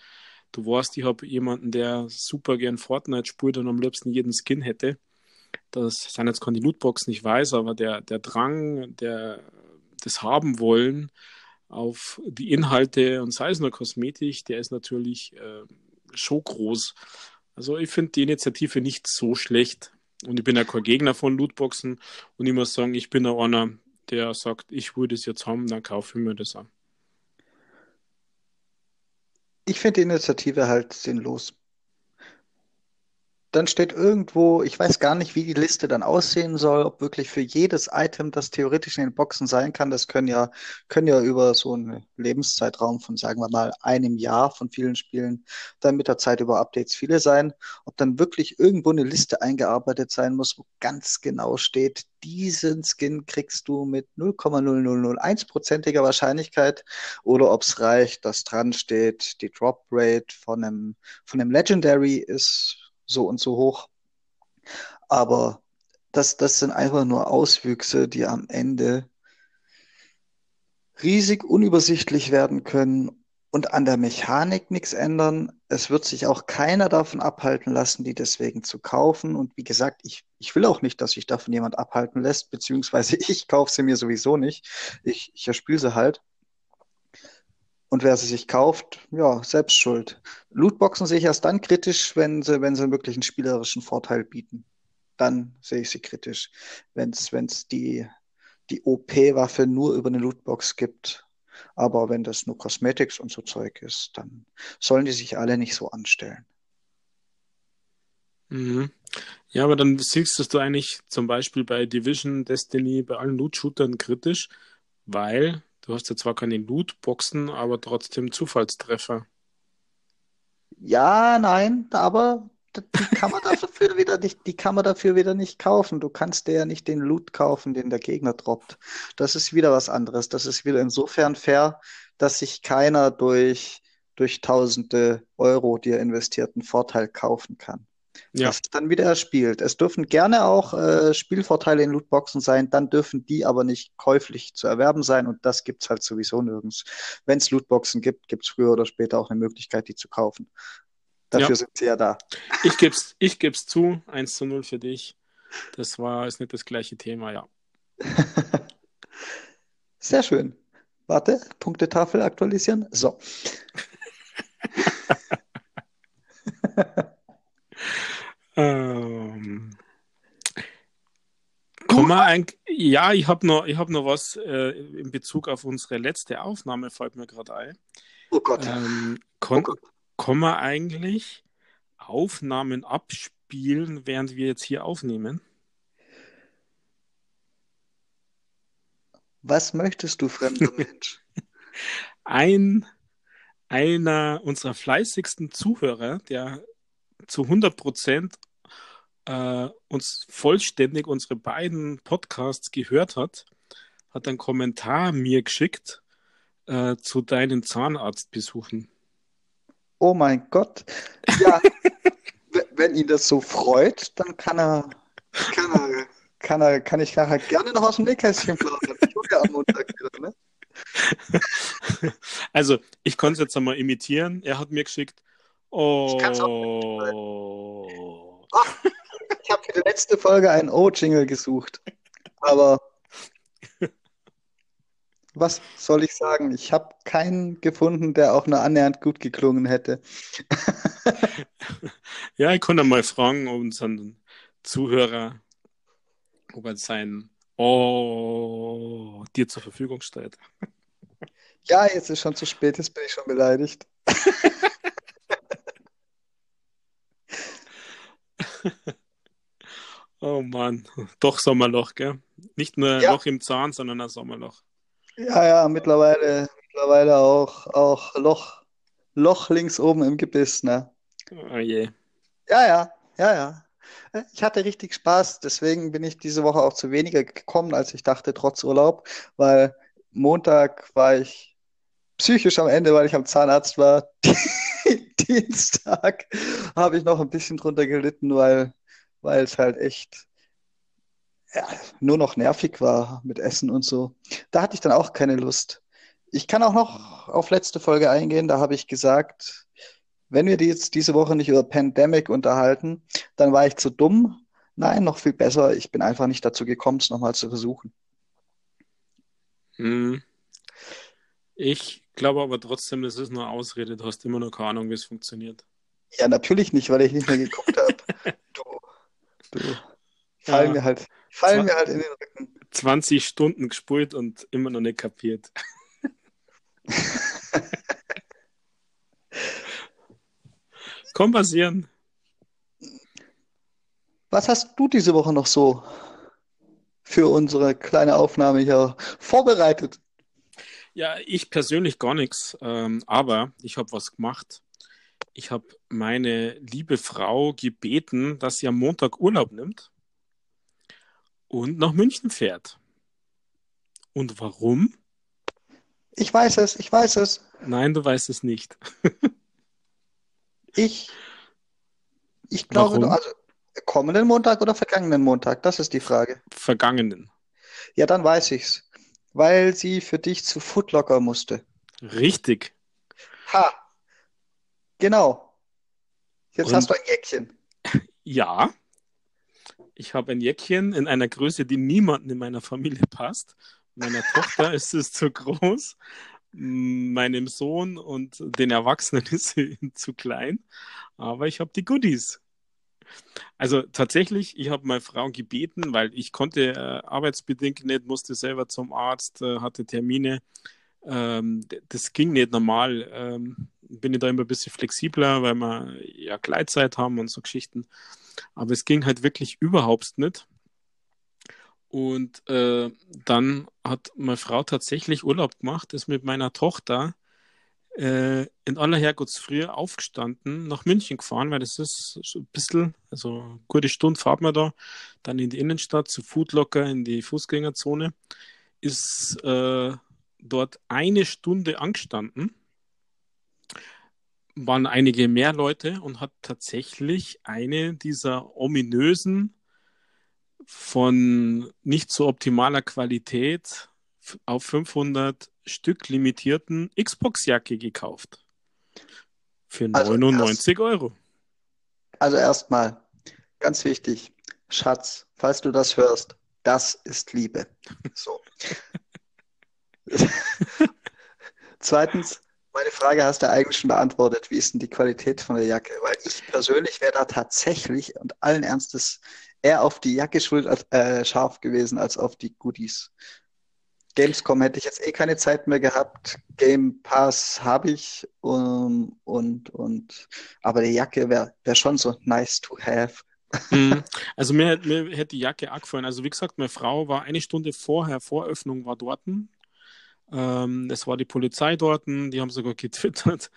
du weißt, ich habe jemanden, der super gern Fortnite spielt und am liebsten jeden Skin hätte das sind jetzt keine Lootbox nicht weiß, aber der, der Drang, der, das haben wollen auf die Inhalte und sei es nur Kosmetik, der ist natürlich äh, schon groß. Also ich finde die Initiative nicht so schlecht. Und ich bin ja kein Gegner von Lootboxen und ich muss sagen, ich bin auch einer, der sagt, ich würde es jetzt haben, dann kaufe ich mir das an. Ich finde die Initiative halt sinnlos dann steht irgendwo, ich weiß gar nicht, wie die Liste dann aussehen soll, ob wirklich für jedes Item, das theoretisch in den Boxen sein kann, das können ja, können ja über so einen Lebenszeitraum von, sagen wir mal, einem Jahr von vielen Spielen, dann mit der Zeit über Updates viele sein, ob dann wirklich irgendwo eine Liste eingearbeitet sein muss, wo ganz genau steht, diesen Skin kriegst du mit 0,0001%iger Wahrscheinlichkeit. Oder ob es reicht, dass dran steht, die Drop Rate von einem, von einem Legendary ist so und so hoch. Aber das, das sind einfach nur Auswüchse, die am Ende riesig unübersichtlich werden können und an der Mechanik nichts ändern. Es wird sich auch keiner davon abhalten lassen, die deswegen zu kaufen. Und wie gesagt, ich, ich will auch nicht, dass sich davon jemand abhalten lässt, beziehungsweise ich kaufe sie mir sowieso nicht. Ich, ich erspiele sie halt. Und wer sie sich kauft, ja, selbst schuld. Lootboxen sehe ich erst dann kritisch, wenn sie, wenn sie wirklich einen spielerischen Vorteil bieten. Dann sehe ich sie kritisch. Wenn es die, die OP-Waffe nur über eine Lootbox gibt. Aber wenn das nur Cosmetics und so Zeug ist, dann sollen die sich alle nicht so anstellen. Mhm. Ja, aber dann siehst du eigentlich zum Beispiel bei Division, Destiny, bei allen Loot-Shootern kritisch, weil Du hast ja zwar keine Lootboxen, aber trotzdem Zufallstreffer. Ja, nein, aber die kann man dafür wieder nicht, die kann man dafür wieder nicht kaufen. Du kannst dir ja nicht den Loot kaufen, den der Gegner droppt. Das ist wieder was anderes. Das ist wieder insofern fair, dass sich keiner durch, durch tausende Euro, die er investierten Vorteil kaufen kann ja. das dann wieder erspielt. Es dürfen gerne auch äh, Spielvorteile in Lootboxen sein, dann dürfen die aber nicht käuflich zu erwerben sein und das gibt es halt sowieso nirgends. Wenn es Lootboxen gibt, gibt es früher oder später auch eine Möglichkeit, die zu kaufen. Dafür ja. sind sie ja da. Ich gebe es ich geb's zu, 1 zu 0 für dich. Das war ist nicht das gleiche Thema, ja. Sehr schön. Warte, Punktetafel aktualisieren. So. Ähm, komm mal ein, Ja, ich habe noch, hab noch was äh, in Bezug auf unsere letzte Aufnahme, fällt mir gerade ein. Oh Gott. Ähm, kon Oh Gott. Kann man eigentlich Aufnahmen abspielen, während wir jetzt hier aufnehmen? Was möchtest du, fremder Mensch? Ein, einer unserer fleißigsten Zuhörer, der zu 100 Prozent äh, uns vollständig unsere beiden Podcasts gehört hat, hat einen Kommentar mir geschickt äh, zu deinen Zahnarztbesuchen. Oh mein Gott. Ja, wenn ihn das so freut, dann kann er, kann er, kann er, kann ich nachher gerne noch aus dem Nähkästchen plaudern. Ich tue ja am Montag wieder, ne? Also, ich konnte es jetzt einmal imitieren. Er hat mir geschickt, kann's oh, Ich habe für die letzte Folge einen O-Jingle gesucht. Aber was soll ich sagen? Ich habe keinen gefunden, der auch nur annähernd gut geklungen hätte. ja, ich konnte mal fragen, ob unseren Zuhörer, ob er sein Oh dir zur Verfügung stellt. Ja, jetzt ist schon zu spät, jetzt bin ich schon beleidigt. Oh Mann, doch Sommerloch, gell? Nicht nur Ja. Loch im Zahn, sondern ein Sommerloch. Ja, ja, mittlerweile, mittlerweile auch, auch Loch, Loch links oben im Gebiss, ne? Oh je. Ja, ja, ja, ja. Ich hatte richtig Spaß, deswegen bin ich diese Woche auch zu weniger gekommen, als ich dachte, trotz Urlaub, weil Montag war ich psychisch am Ende, weil ich am Zahnarzt war. Dienstag habe ich noch ein bisschen drunter gelitten, weil, es halt echt ja, nur noch nervig war mit Essen und so. Da hatte ich dann auch keine Lust. Ich kann auch noch auf letzte Folge eingehen, da habe ich gesagt, wenn wir die jetzt diese Woche nicht über Pandemic unterhalten, dann war ich zu dumm. Nein, noch viel besser, ich bin einfach nicht dazu gekommen, es nochmal zu versuchen. Hm. Ich glaube aber trotzdem, das ist nur Ausrede. Du hast immer noch keine Ahnung, wie es funktioniert. Ja, natürlich nicht, weil ich nicht mehr geguckt habe. Du, du, fallen Ja. mir halt, fallen mir halt in den Rücken. 20 Stunden gespult und immer noch nicht kapiert. Kann passieren. Was hast du diese Woche noch so für unsere kleine Aufnahme hier vorbereitet? Ja, ich persönlich gar nichts, ähm, aber ich habe was gemacht. Ich habe meine liebe Frau gebeten, dass sie am Montag Urlaub nimmt und nach München fährt. Und warum? Ich weiß es, ich weiß es. Nein, du weißt es nicht. Ich, ich glaube, Warum? also kommenden Montag oder vergangenen Montag, das ist die Frage. Vergangenen. Ja, dann weiß ich's. Weil sie für dich zu Footlocker musste. Richtig. Ha, genau. Jetzt Und- hast du ein Jäckchen. Ja, ich habe ein Jäckchen in einer Größe, die niemanden in meiner Familie passt. Meiner Tochter ist es zu groß, meinem Sohn und den Erwachsenen ist sie zu klein. Aber ich habe die Goodies. Also tatsächlich, ich habe meine Frau gebeten, weil ich konnte äh, arbeitsbedingt nicht, musste selber zum Arzt, äh, hatte Termine. Ähm, das ging nicht normal. Ähm, bin ich da immer ein bisschen flexibler, weil wir ja Gleitzeit haben und so Geschichten. Aber es ging halt wirklich überhaupt nicht. Und äh, dann hat meine Frau tatsächlich Urlaub gemacht, ist mit meiner Tochter äh, in aller Herrgottsfrühe aufgestanden, nach München gefahren, weil das ist ein bisschen, also eine gute Stunde fahrt man da, dann in die Innenstadt zu Foodlocker in die Fußgängerzone, ist äh, dort eine Stunde angestanden, waren einige mehr Leute und hat tatsächlich eine dieser ominösen, von nicht so optimaler Qualität auf 500 Stück limitierten Xbox-Jacke gekauft. Für Also 99 Euro. Also erstmal, ganz wichtig, Schatz, falls du das hörst, das ist Liebe. So. Zweitens, meine Frage hast du eigentlich schon beantwortet. Wie ist denn die Qualität von der Jacke? Weil ich persönlich wäre da tatsächlich und allen Ernstes eher auf die Jacke schuld äh, scharf gewesen als auf die Goodies. Gamescom hätte ich jetzt eh keine Zeit mehr gehabt. Game Pass habe ich um, und, und aber die Jacke wäre wär schon so nice to have. Mhm. Also mir, mir hätte die Jacke auch gefallen. Also wie gesagt, meine Frau war eine Stunde vorher, vor Öffnung war dort. Ähm, es war die Polizei dort, die haben sogar getwittert.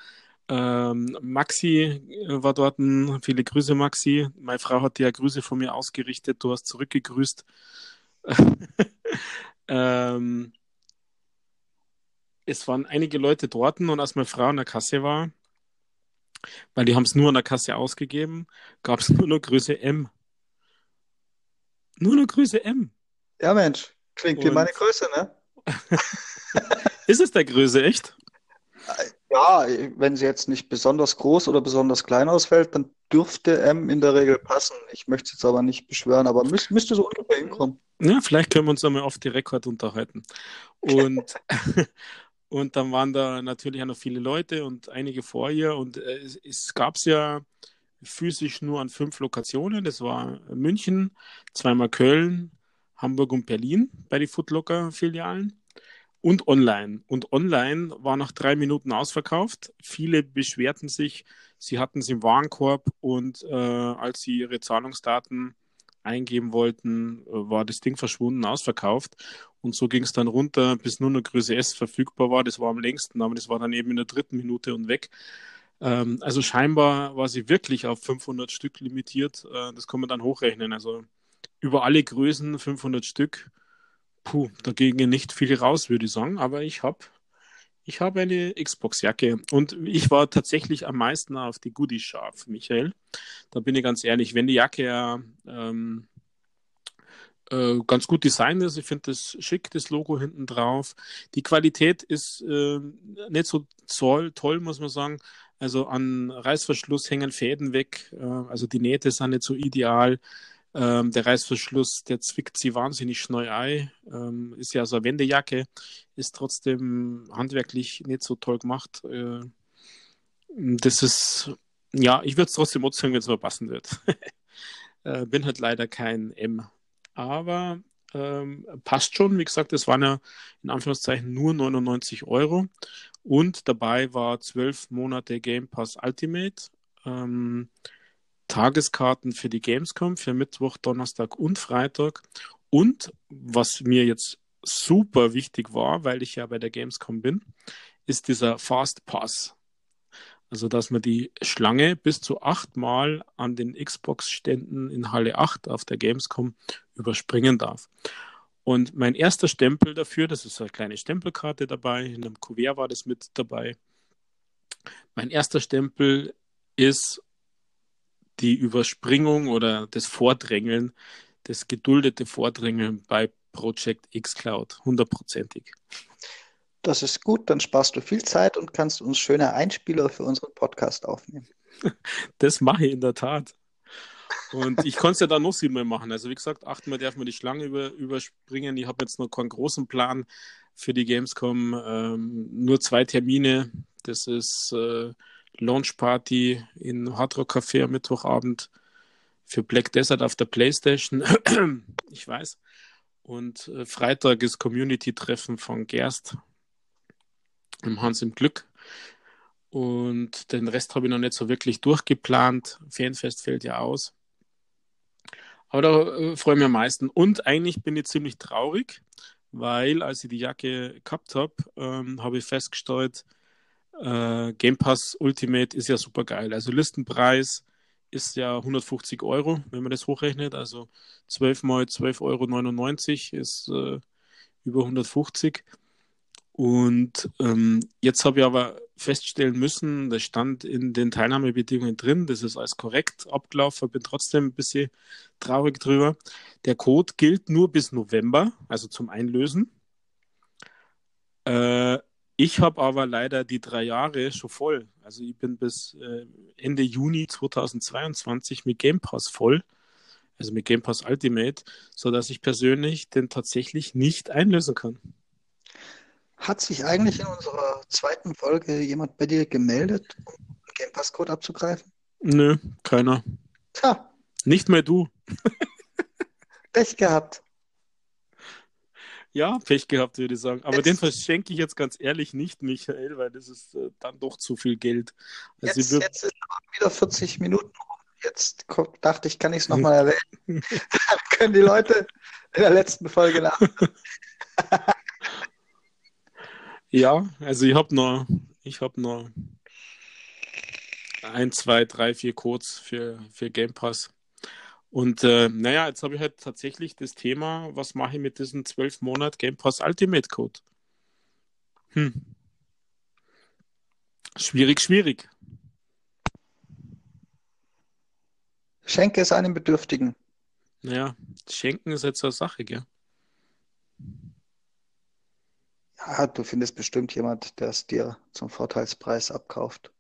Ähm, Maxi äh, war dort. Viele Grüße, Maxi. Meine Frau hat dir ja Grüße von mir ausgerichtet. Du hast zurückgegrüßt. ähm, es waren einige Leute dort und als meine Frau in der Kasse war, weil die haben es nur an der Kasse ausgegeben, gab es nur noch Größe M. Nur noch Größe M. Ja, Mensch, klingt wie meine Größe, ne? Ist es der Größe, echt? Ja, wenn sie jetzt nicht besonders groß oder besonders klein ausfällt, dann dürfte M in der Regel passen. Ich möchte es jetzt aber nicht beschwören, aber müß, müsste so ungefähr hinkommen. Ja, vielleicht können wir uns einmal auf die Rekord unterhalten. Und, und dann waren da natürlich auch noch viele Leute und einige vor ihr. Und äh, es, es gab es ja physisch nur an fünf Lokationen. Das war München, zweimal Köln, Hamburg und Berlin bei den Footlocker-Filialen und online. Und online war nach drei Minuten ausverkauft. Viele beschwerten sich, sie hatten es im Warenkorb und äh, als sie ihre Zahlungsdaten eingeben wollten, äh, war das Ding verschwunden, ausverkauft. Und so ging es dann runter, bis nur eine Größe S verfügbar war. Das war am längsten, aber das war dann eben in der dritten Minute und weg. Ähm, also scheinbar war sie wirklich auf 500 Stück limitiert. Äh, das kann man dann hochrechnen. Also über alle Größen 500 Stück puh, dagegen nicht viel raus, würde ich sagen. Aber ich habe ich hab eine Xbox-Jacke und ich war tatsächlich am meisten auf die Goodies scharf, Michael. Da bin ich ganz ehrlich. Wenn die Jacke ja ähm, äh, ganz gut designt ist, ich finde das schick, das Logo hinten drauf. Die Qualität ist äh, nicht so toll, toll, muss man sagen. Also an Reißverschluss hängen Fäden weg, äh, also die Nähte sind nicht so ideal. Ähm, der Reißverschluss, der zwickt sie wahnsinnig schnell ein. Ähm, ist ja so eine Wendejacke, ist trotzdem handwerklich nicht so toll gemacht. Äh, das ist, ja, ich würde es trotzdem erzählen, wenn es mal passen wird. äh, bin halt leider kein M. Aber ähm, passt schon. Wie gesagt, es waren ja in Anführungszeichen nur 99 Euro. Und dabei war 12 Monate Game Pass Ultimate. Ähm, Tageskarten für die Gamescom für Mittwoch, Donnerstag und Freitag. Und was mir jetzt super wichtig war, weil ich ja bei der Gamescom bin, ist dieser Fast Pass. Also, dass man die Schlange bis zu achtmal an den Xbox-Ständen in Halle 8 auf der Gamescom überspringen darf. Und mein erster Stempel dafür, das ist eine kleine Stempelkarte dabei, in einem Kuvert war das mit dabei. Mein erster Stempel ist die Überspringung oder das Vordrängeln, das geduldete Vordrängeln bei Project X Cloud, hundertprozentig. Das ist gut, dann sparst du viel Zeit und kannst uns schöne Einspieler für unseren Podcast aufnehmen. Das mache ich in der Tat. Und ich konnte es ja dann noch siebenmal machen. Also wie gesagt, achtmal darf man die Schlange über, überspringen. Ich habe jetzt noch keinen großen Plan für die Gamescom. Ähm, nur zwei Termine. Das ist äh, Launchparty in Hard Rock Café am Mittwochabend für Black Desert auf der Playstation. ich weiß. Und äh, Freitag ist Community-Treffen von Gerst im Hans im Glück. Und den Rest habe ich noch nicht so wirklich durchgeplant. Fanfest fällt ja aus. Aber da äh, freue ich mich am meisten. Und eigentlich bin ich ziemlich traurig, weil als ich die Jacke gehabt habe, ähm, habe ich festgestellt, äh, Game Pass Ultimate ist ja super geil. Also Listenpreis ist ja 150 Euro, wenn man das hochrechnet. Also 12 mal 12,99 Euro ist äh, über 150. Und ähm, jetzt habe ich aber feststellen müssen, das stand in den Teilnahmebedingungen drin, das ist alles korrekt abgelaufen, bin trotzdem ein bisschen traurig drüber. Der Code gilt nur bis November, also zum Einlösen. Äh, ich habe aber leider die drei Jahre schon voll. Also ich bin bis äh, Ende Juni 2022 mit Game Pass voll, also mit Game Pass Ultimate, sodass ich persönlich den tatsächlich nicht einlösen kann. Hat sich eigentlich in unserer zweiten Folge jemand bei dir gemeldet, um den Game Pass Code abzugreifen? Nö, keiner. Tja. Nicht mehr du. Pech gehabt. Ja, Pech gehabt, würde ich sagen. Aber jetzt, den verschenke ich jetzt ganz ehrlich nicht, Michael, weil das ist äh, dann doch zu viel Geld. Also jetzt, jetzt ist wieder 40 Minuten Jetzt dachte ich, kann ich es nochmal erwähnen. Dann können die Leute in der letzten Folge nach. ja, also ich habe noch, ich habe noch ein, zwei, drei, vier Codes für, für Game Pass. Und äh, naja, jetzt habe ich halt tatsächlich das Thema, was mache ich mit diesem 12 Monat Game Pass Ultimate Code? Hm. Schwierig, schwierig. Schenke es einem Bedürftigen. Naja, schenken ist jetzt eine Sache, gell? Ja, du findest bestimmt jemand, der es dir zum Vorteilspreis abkauft.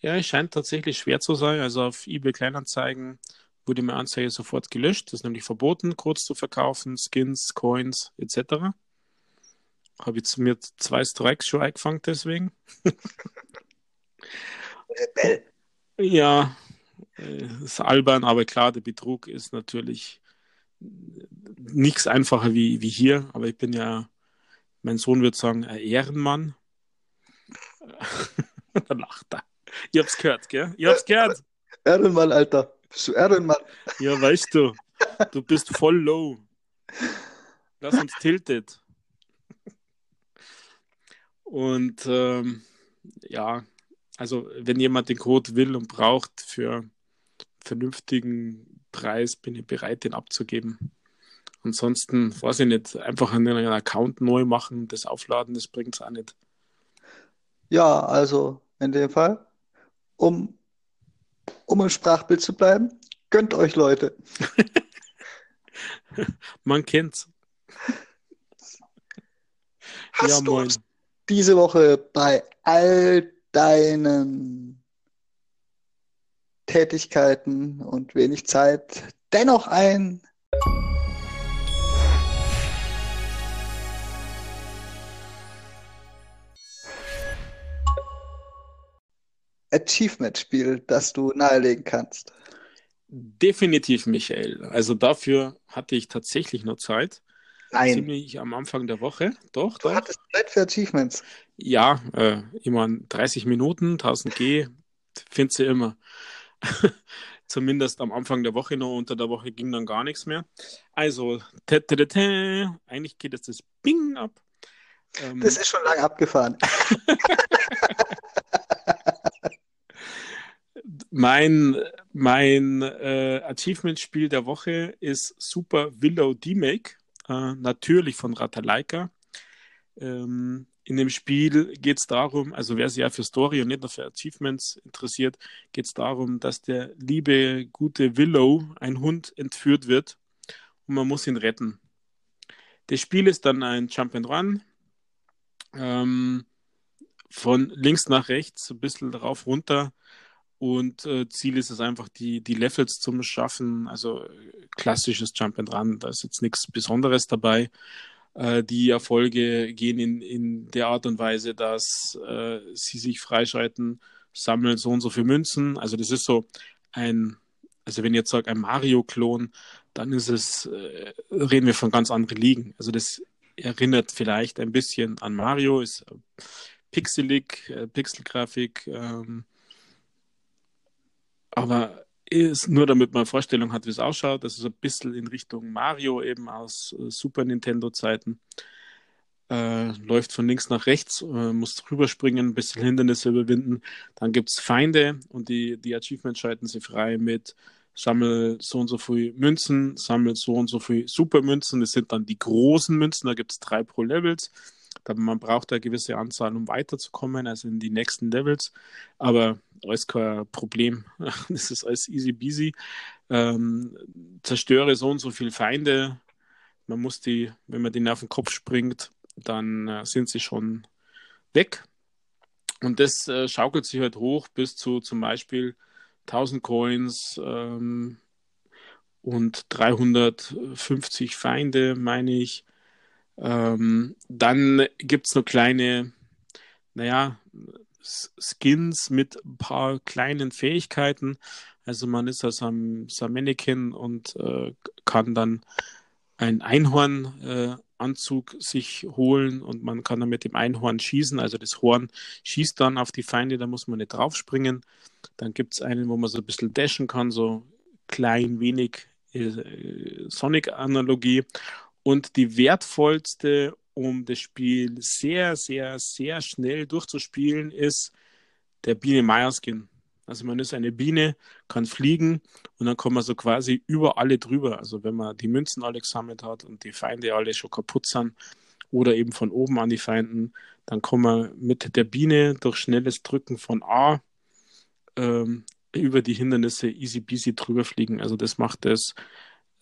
Ja, es scheint tatsächlich schwer zu sein. Also auf eBay Kleinanzeigen wurde meine Anzeige sofort gelöscht. Das ist nämlich verboten, kurz zu verkaufen, Skins, Coins etc. Habe jetzt mir zwei Strikes schon eingefangen deswegen. Rebell. Ja, äh, ist albern, aber klar, der Betrug ist natürlich nichts einfacher wie, wie hier. Aber ich bin ja, mein Sohn würde sagen, ein Ehrenmann. da lacht er. Ihr habt's gehört, gell? Ihr habt's gehört. Ehrenmann, Alter. Bist du Ehrenmann? Ja, weißt du. Du bist voll low. Lass uns tilted. Und ähm, ja, also wenn jemand den Code will und braucht für vernünftigen Preis, bin ich bereit, den abzugeben. Ansonsten, weiß ich nicht, einfach einen Account neu machen, das aufladen, das bringt es auch nicht. Ja, also in dem Fall, um, um im Sprachbild zu bleiben, gönnt euch Leute. Man kennt's. Hast ja, du diese Woche bei all deinen Tätigkeiten und wenig Zeit dennoch ein Achievement-Spiel, das du nahelegen kannst? Definitiv, Michael. Also dafür hatte ich tatsächlich noch Zeit. Nein. Ziemlich am Anfang der Woche. Doch, du doch. hattest Zeit für Achievements. Ja, äh, immer 30 Minuten, 1000 G, findest du immer. Zumindest am Anfang der Woche noch, unter der Woche ging dann gar nichts mehr. Also, eigentlich geht jetzt das Bing ab. Ähm, das ist schon lange abgefahren. mein mein äh, Achievement-Spiel der Woche ist Super Willow D-Make, äh, natürlich von Ratalaika. Ähm, in dem Spiel geht es darum, also wer sich ja für Story und nicht nur für Achievements interessiert, geht es darum, dass der liebe, gute Willow, ein Hund, entführt wird und man muss ihn retten. Das Spiel ist dann ein Jump and Run. Ähm, von links nach rechts, ein bisschen drauf runter. Und äh, Ziel ist es einfach, die, die Levels zu schaffen. Also klassisches Jump and Run, da ist jetzt nichts Besonderes dabei. Äh, die Erfolge gehen in, in der Art und Weise, dass äh, sie sich freischalten, sammeln so und so viele Münzen. Also das ist so ein, also wenn ich jetzt sage, ein Mario-Klon, dann ist es, äh, reden wir von ganz anderen Ligen. Also das erinnert vielleicht ein bisschen an Mario, ist pixelig, äh, Pixelgrafik, ähm, aber ist nur damit man eine Vorstellung hat, wie es ausschaut. Das ist ein bisschen in Richtung Mario eben aus äh, Super Nintendo-Zeiten. Äh, läuft von links nach rechts, äh, muss rüberspringen, ein bisschen Hindernisse überwinden. Dann gibt es Feinde und die, die Achievements schalten sie frei mit sammel so und so viel Münzen, sammel so und so viel Supermünzen. Das sind dann die großen Münzen, da gibt es drei pro Levels. Man braucht eine gewisse Anzahl, um weiterzukommen, also in die nächsten Levels. Aber alles kein Problem. Das ist alles easy peasy. Ähm, zerstöre so und so viele Feinde. Man muss die, wenn man denen auf den Kopf springt, dann äh, sind sie schon weg. Und das äh, schaukelt sich halt hoch bis zu zum Beispiel 1000 Coins ähm, und 350 Feinde, meine ich. Ähm, dann gibt es noch kleine, naja, Skins mit ein paar kleinen Fähigkeiten. Also man ist also am, Mannequin und äh, kann dann einen Einhornanzug äh, sich holen und man kann dann mit dem Einhorn schießen. Also das Horn schießt dann auf die Feinde, da muss man nicht draufspringen. Dann gibt es einen, wo man so ein bisschen dashen kann, so klein wenig äh, Sonic-Analogie. Und die wertvollste, um das Spiel sehr, sehr, sehr schnell durchzuspielen, ist der Biene Meier-Skin. Also man ist eine Biene, kann fliegen und dann kommt man so quasi über alle drüber. Also wenn man die Münzen alle gesammelt hat und die Feinde alle schon kaputt sind oder eben von oben an die Feinden, dann kann man mit der Biene durch schnelles Drücken von A ähm, über die Hindernisse easy peasy drüber fliegen. Also das macht es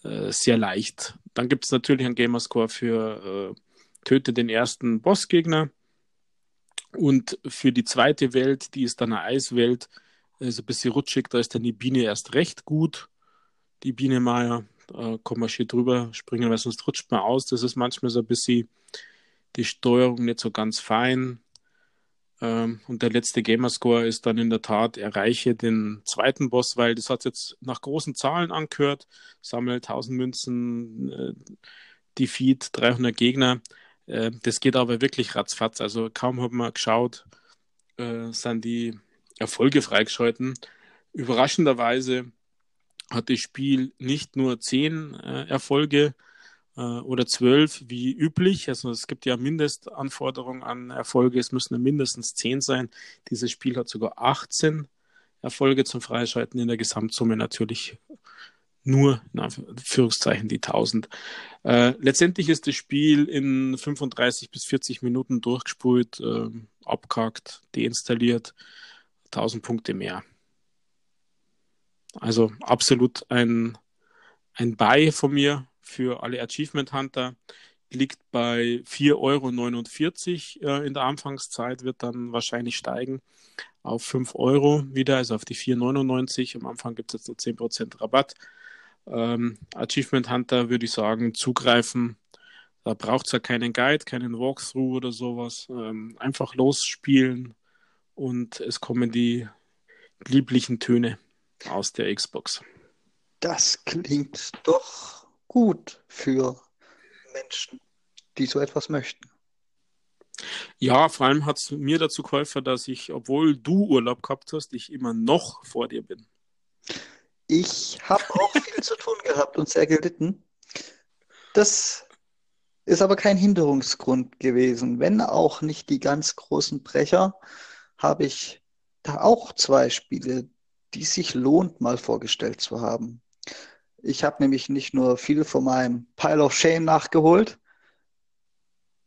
äh, sehr leicht. Dann gibt es natürlich einen Gamerscore für äh, Töte den ersten Bossgegner. Und für die zweite Welt, die ist dann eine Eiswelt, ist ein bisschen rutschig, da ist dann die Biene erst recht gut. Die Biene Meier, da kann man schön drüber springen, weil sonst rutscht man aus. Das ist manchmal so ein bisschen die Steuerung nicht so ganz fein. Ähm, und der letzte Gamerscore ist dann in der Tat, erreiche den zweiten Boss, weil das hat jetzt nach großen Zahlen angehört. Sammle 1000 Münzen, äh, Defeat 300 Gegner. Äh, das geht aber wirklich ratzfatz. Also kaum hat man geschaut, äh, sind die Erfolge freigeschalten. Überraschenderweise hat das Spiel nicht nur zehn äh, Erfolge oder zwölf wie üblich. Also es gibt ja Mindestanforderungen an Erfolge. Es müssen mindestens zehn sein. Dieses Spiel hat sogar 18 Erfolge zum Freischalten in der Gesamtsumme natürlich nur in Anführungszeichen die 1000. Äh, letztendlich ist das Spiel in 35 bis 40 Minuten durchgespult, äh, abgehakt, deinstalliert. 1000 Punkte mehr. Also absolut ein, ein Buy von mir für alle Achievement Hunter. Liegt bei 4,49 Euro äh, in der Anfangszeit, wird dann wahrscheinlich steigen auf 5 Euro wieder, also auf die 4,99. Am Anfang gibt es jetzt noch 10% Rabatt. Ähm, Achievement Hunter würde ich sagen, zugreifen. Da braucht es ja keinen Guide, keinen Walkthrough oder sowas. Ähm, einfach losspielen, und es kommen die lieblichen Töne aus der Xbox. Das klingt doch gut für Menschen, die so etwas möchten. Ja, vor allem hat es mir dazu geholfen, dass ich, obwohl du Urlaub gehabt hast, ich immer noch vor dir bin. Ich habe auch viel zu tun gehabt und sehr gelitten. Das ist aber kein Hinderungsgrund gewesen, wenn auch nicht die ganz großen Brecher habe ich da auch zwei Spiele, die sich lohnt, mal vorgestellt zu haben. Ich habe nämlich nicht nur viel von meinem Pile of Shame nachgeholt,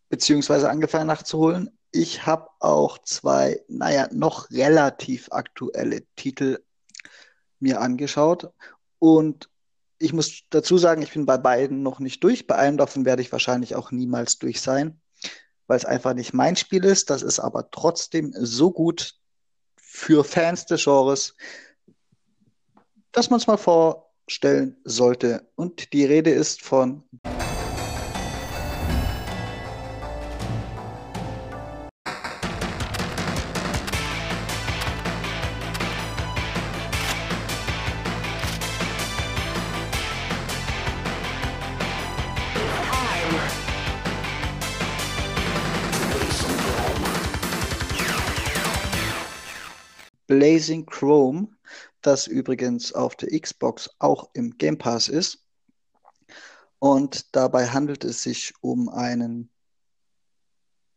beziehungsweise angefangen nachzuholen. Ich habe auch zwei, naja, noch relativ aktuelle Titel mir angeschaut. Und ich muss dazu sagen, ich bin bei beiden noch nicht durch. Bei einem davon werde ich wahrscheinlich auch niemals durch sein weil es einfach nicht mein Spiel ist. Das ist aber trotzdem so gut für Fans des Genres, dass man es mal vorstellen sollte. Und die Rede ist von Blazing Chrome, das übrigens auf der Xbox auch im Game Pass ist. Und dabei handelt es sich um einen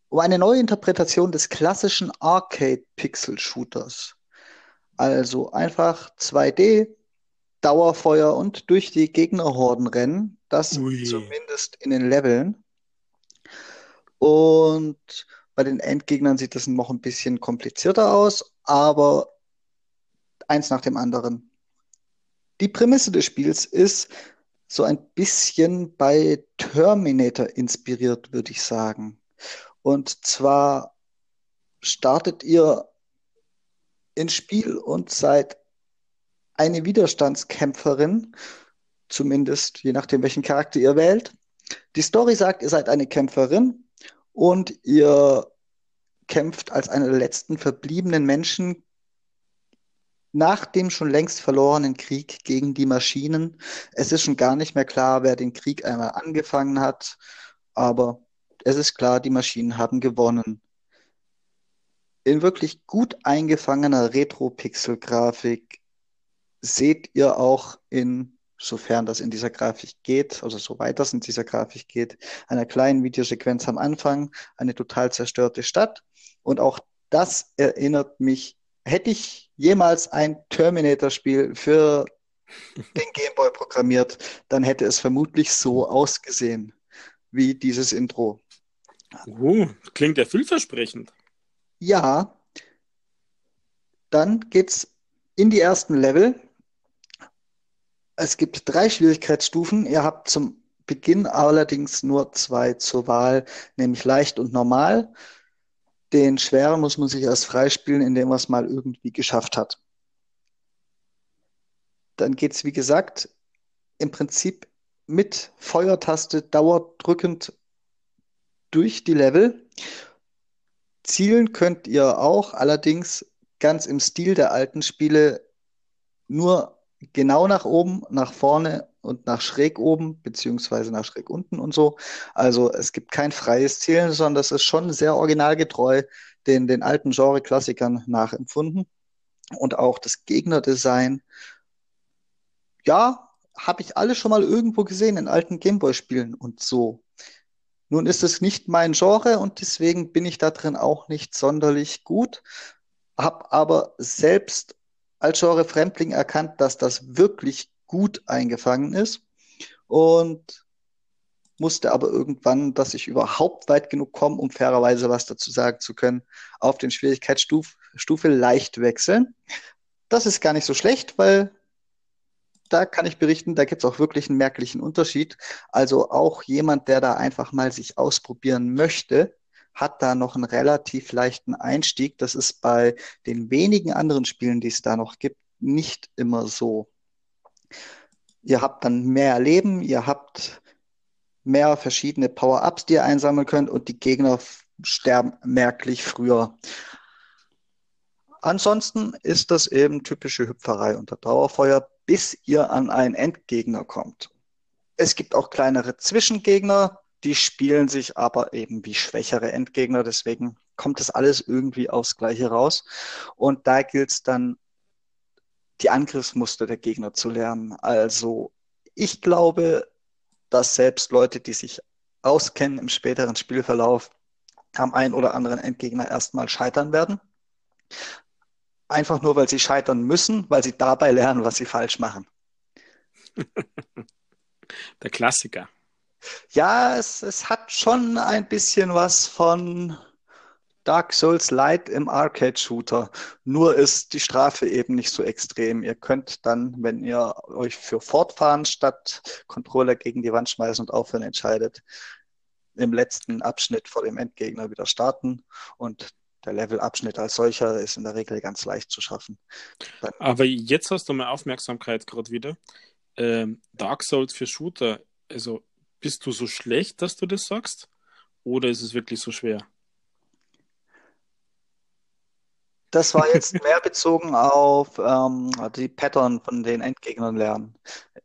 um eine neue Interpretation des klassischen Arcade-Pixel-Shooters. Also einfach 2D, Dauerfeuer und durch die Gegnerhorden rennen. Das Ui. zumindest in den Leveln. Und bei den Endgegnern sieht das noch ein bisschen komplizierter aus, aber eins nach dem anderen. Die Prämisse des Spiels ist so ein bisschen bei Terminator inspiriert, würde ich sagen. Und zwar startet ihr ins Spiel und seid eine Widerstandskämpferin, zumindest je nachdem, welchen Charakter ihr wählt. Die Story sagt, ihr seid eine Kämpferin und ihr kämpft als einer der letzten verbliebenen Menschen nach dem schon längst verlorenen Krieg gegen die Maschinen. Es ist schon gar nicht mehr klar, wer den Krieg einmal angefangen hat, aber es ist klar, die Maschinen haben gewonnen. In wirklich gut eingefangener Retro-Pixel-Grafik seht ihr auch in, sofern das in dieser Grafik geht, also soweit das in dieser Grafik geht, einer kleinen Videosequenz am Anfang eine total zerstörte Stadt. Und auch das erinnert mich, hätte ich jemals ein Terminator-Spiel für den Gameboy programmiert, dann hätte es vermutlich so ausgesehen wie dieses Intro. Uh, klingt ja vielversprechend. Ja, dann geht's in die ersten Level. Es gibt drei Schwierigkeitsstufen. Ihr habt zum Beginn allerdings nur zwei zur Wahl, nämlich leicht und normal. Den schweren muss man sich erst freispielen, indem man es mal irgendwie geschafft hat. Dann geht es, wie gesagt, im Prinzip mit Feuertaste dauerdrückend durch die Level. Zielen könnt ihr auch, allerdings ganz im Stil der alten Spiele, nur genau nach oben, nach vorne und nach schräg oben, beziehungsweise nach schräg unten und so. Also es gibt kein freies Zielen, sondern das ist schon sehr originalgetreu den, den alten Genre-Klassikern nachempfunden. Und auch das Gegnerdesign. Ja, habe ich alle schon mal irgendwo gesehen in alten Gameboy-Spielen und so. Nun ist es nicht mein Genre und deswegen bin ich da drin auch nicht sonderlich gut, habe aber selbst als Genre-Fremdling erkannt, dass das wirklich gut eingefangen ist und musste aber irgendwann, dass ich überhaupt weit genug komme, um fairerweise was dazu sagen zu können, auf den Schwierigkeitsstufe leicht wechseln. Das ist gar nicht so schlecht, weil da kann ich berichten, da gibt es auch wirklich einen merklichen Unterschied. Also auch jemand, der da einfach mal sich ausprobieren möchte, hat da noch einen relativ leichten Einstieg. Das ist bei den wenigen anderen Spielen, die es da noch gibt, nicht immer so. Ihr habt dann mehr Leben, ihr habt mehr verschiedene Power-Ups, die ihr einsammeln könnt und die Gegner sterben merklich früher. Ansonsten ist das eben typische Hüpferei unter Dauerfeuer, bis ihr an einen Endgegner kommt. Es gibt auch kleinere Zwischengegner, die spielen sich aber eben wie schwächere Endgegner, deswegen kommt das alles irgendwie aufs Gleiche raus. Und da gilt es dann, die Angriffsmuster der Gegner zu lernen. Also ich glaube, dass selbst Leute, die sich auskennen im späteren Spielverlauf, am einen oder anderen Endgegner erstmal scheitern werden. Einfach nur, weil sie scheitern müssen, weil sie dabei lernen, was sie falsch machen. Der Klassiker. Ja, es, es hat schon ein bisschen was von Dark Souls Light im Arcade-Shooter. Nur ist die Strafe eben nicht so extrem. Ihr könnt dann, wenn ihr euch für fortfahren statt Controller gegen die Wand schmeißen und aufhören entscheidet, im letzten Abschnitt vor dem Endgegner wieder starten und der Levelabschnitt als solcher ist in der Regel ganz leicht zu schaffen. Aber jetzt hast du meine Aufmerksamkeit gerade wieder. Ähm, Dark Souls für Shooter, also bist du so schlecht, dass du das sagst? Oder ist es wirklich so schwer? Das war jetzt mehr bezogen auf ähm, die Pattern von den Endgegnern lernen.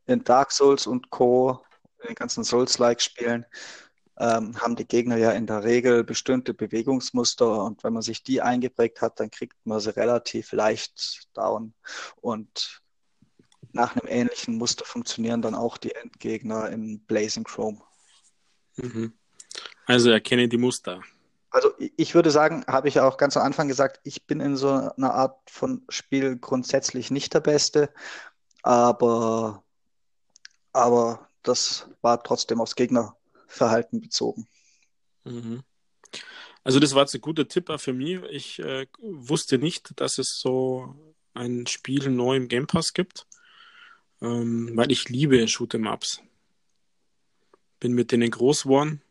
In Dark Souls und Co., in den ganzen Souls-like-Spielen, ähm, haben die Gegner ja in der Regel bestimmte Bewegungsmuster und wenn man sich die eingeprägt hat, dann kriegt man sie relativ leicht down. Und nach einem ähnlichen Muster funktionieren dann auch die Endgegner in Blazing Chrome. Mhm. Also erkenne die Muster. Also ich würde sagen, habe ich ja auch ganz am Anfang gesagt, ich bin in so einer Art von Spiel grundsätzlich nicht der Beste, aber, aber das war trotzdem aufs Gegnerverhalten bezogen. Mhm. Also das war jetzt ein guter Tipp für mich. Ich äh, wusste nicht, dass es so ein Spiel neu im Game Pass gibt, ähm, weil ich liebe Shoot'em-Ups. Bin mit denen groß geworden,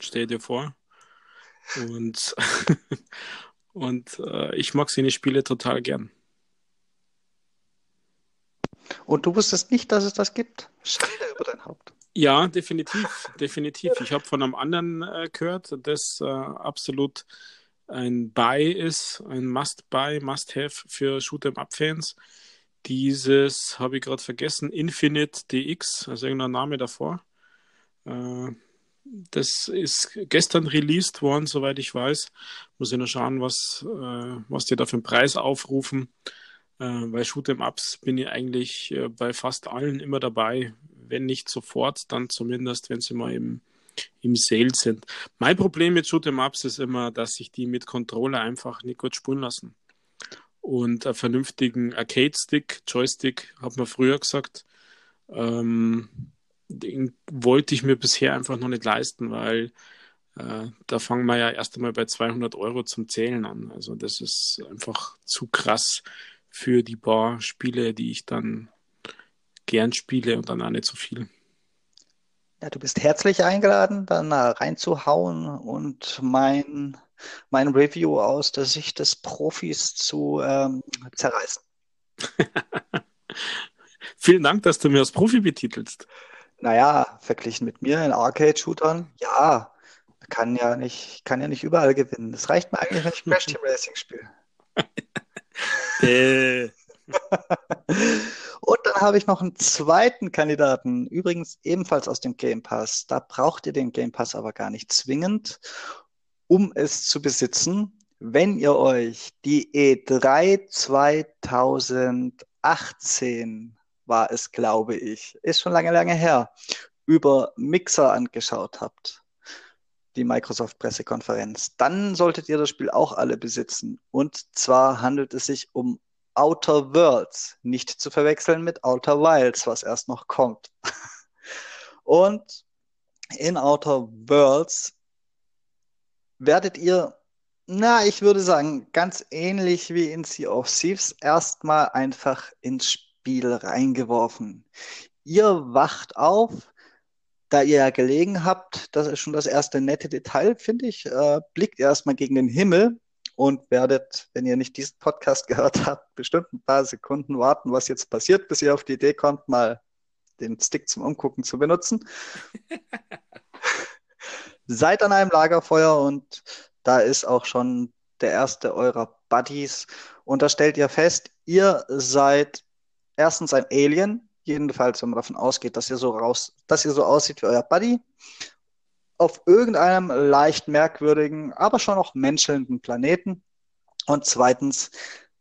stell dir vor. Und, und äh, ich mag seine Spiele total gern. Und du wusstest nicht, dass es das gibt? Schande über dein Haupt. Ja, definitiv, definitiv. Ich habe von einem anderen äh, gehört, das äh, absolut ein Buy ist, ein Must-Buy, Must-Have für Shoot'em-Up-Fans. Dieses habe ich gerade vergessen, Infinite DX, also irgendein Name davor. Äh, das ist gestern released worden, soweit ich weiß. Muss ich nur schauen, was, äh, was die da für einen Preis aufrufen. Äh, bei Shoot'em Ups bin ich eigentlich äh, bei fast allen immer dabei. Wenn nicht sofort, dann zumindest, wenn sie mal im, im Sale sind. Mein Problem mit Shoot'em Ups ist immer, dass sich die mit Controller einfach nicht gut spulen lassen. Und einen vernünftigen Arcade-Stick, Joystick, hat man früher gesagt, ähm, den wollte ich mir bisher einfach noch nicht leisten, weil äh, da fangen wir ja erst einmal bei 200 Euro zum Zählen an. Also das ist einfach zu krass für die paar Spiele, die ich dann gern spiele und dann auch nicht so viel. Ja, du bist herzlich eingeladen, dann reinzuhauen und mein, mein Review aus der Sicht des Profis zu ähm, zerreißen. Vielen Dank, dass du mir als Profi betitelst. Naja, verglichen mit mir in Arcade-Shootern, ja, kann ja nicht, kann ja nicht überall gewinnen. Das reicht mir eigentlich, wenn ich Crash Team Racing spiele. äh. Und dann habe ich noch einen zweiten Kandidaten, übrigens ebenfalls aus dem Game Pass. Da braucht ihr den Game Pass aber gar nicht zwingend, um es zu besitzen. Wenn ihr euch die E3 2018 war es, glaube ich, ist schon lange, lange her, über Mixer angeschaut habt, die Microsoft-Pressekonferenz, dann solltet ihr das Spiel auch alle besitzen. Und zwar handelt es sich um Outer Worlds, nicht zu verwechseln mit Outer Wilds, was erst noch kommt. Und in Outer Worlds werdet ihr, na, ich würde sagen, ganz ähnlich wie in Sea of Thieves, erstmal einfach ins Spiel reingeworfen. Ihr wacht auf, da ihr ja gelegen habt, das ist schon das erste nette Detail, finde ich, äh, blickt erstmal gegen den Himmel und werdet, wenn ihr nicht diesen Podcast gehört habt, bestimmt ein paar Sekunden warten, was jetzt passiert, bis ihr auf die Idee kommt, mal den Stick zum Umgucken zu benutzen. Seid an einem Lagerfeuer und da ist auch schon der erste eurer Buddies. Und da stellt ihr fest, ihr seid erstens ein Alien, jedenfalls, wenn man davon ausgeht, dass ihr so raus, dass ihr so aussieht wie euer Buddy auf irgendeinem leicht merkwürdigen, aber schon noch menschelnden Planeten. Und zweitens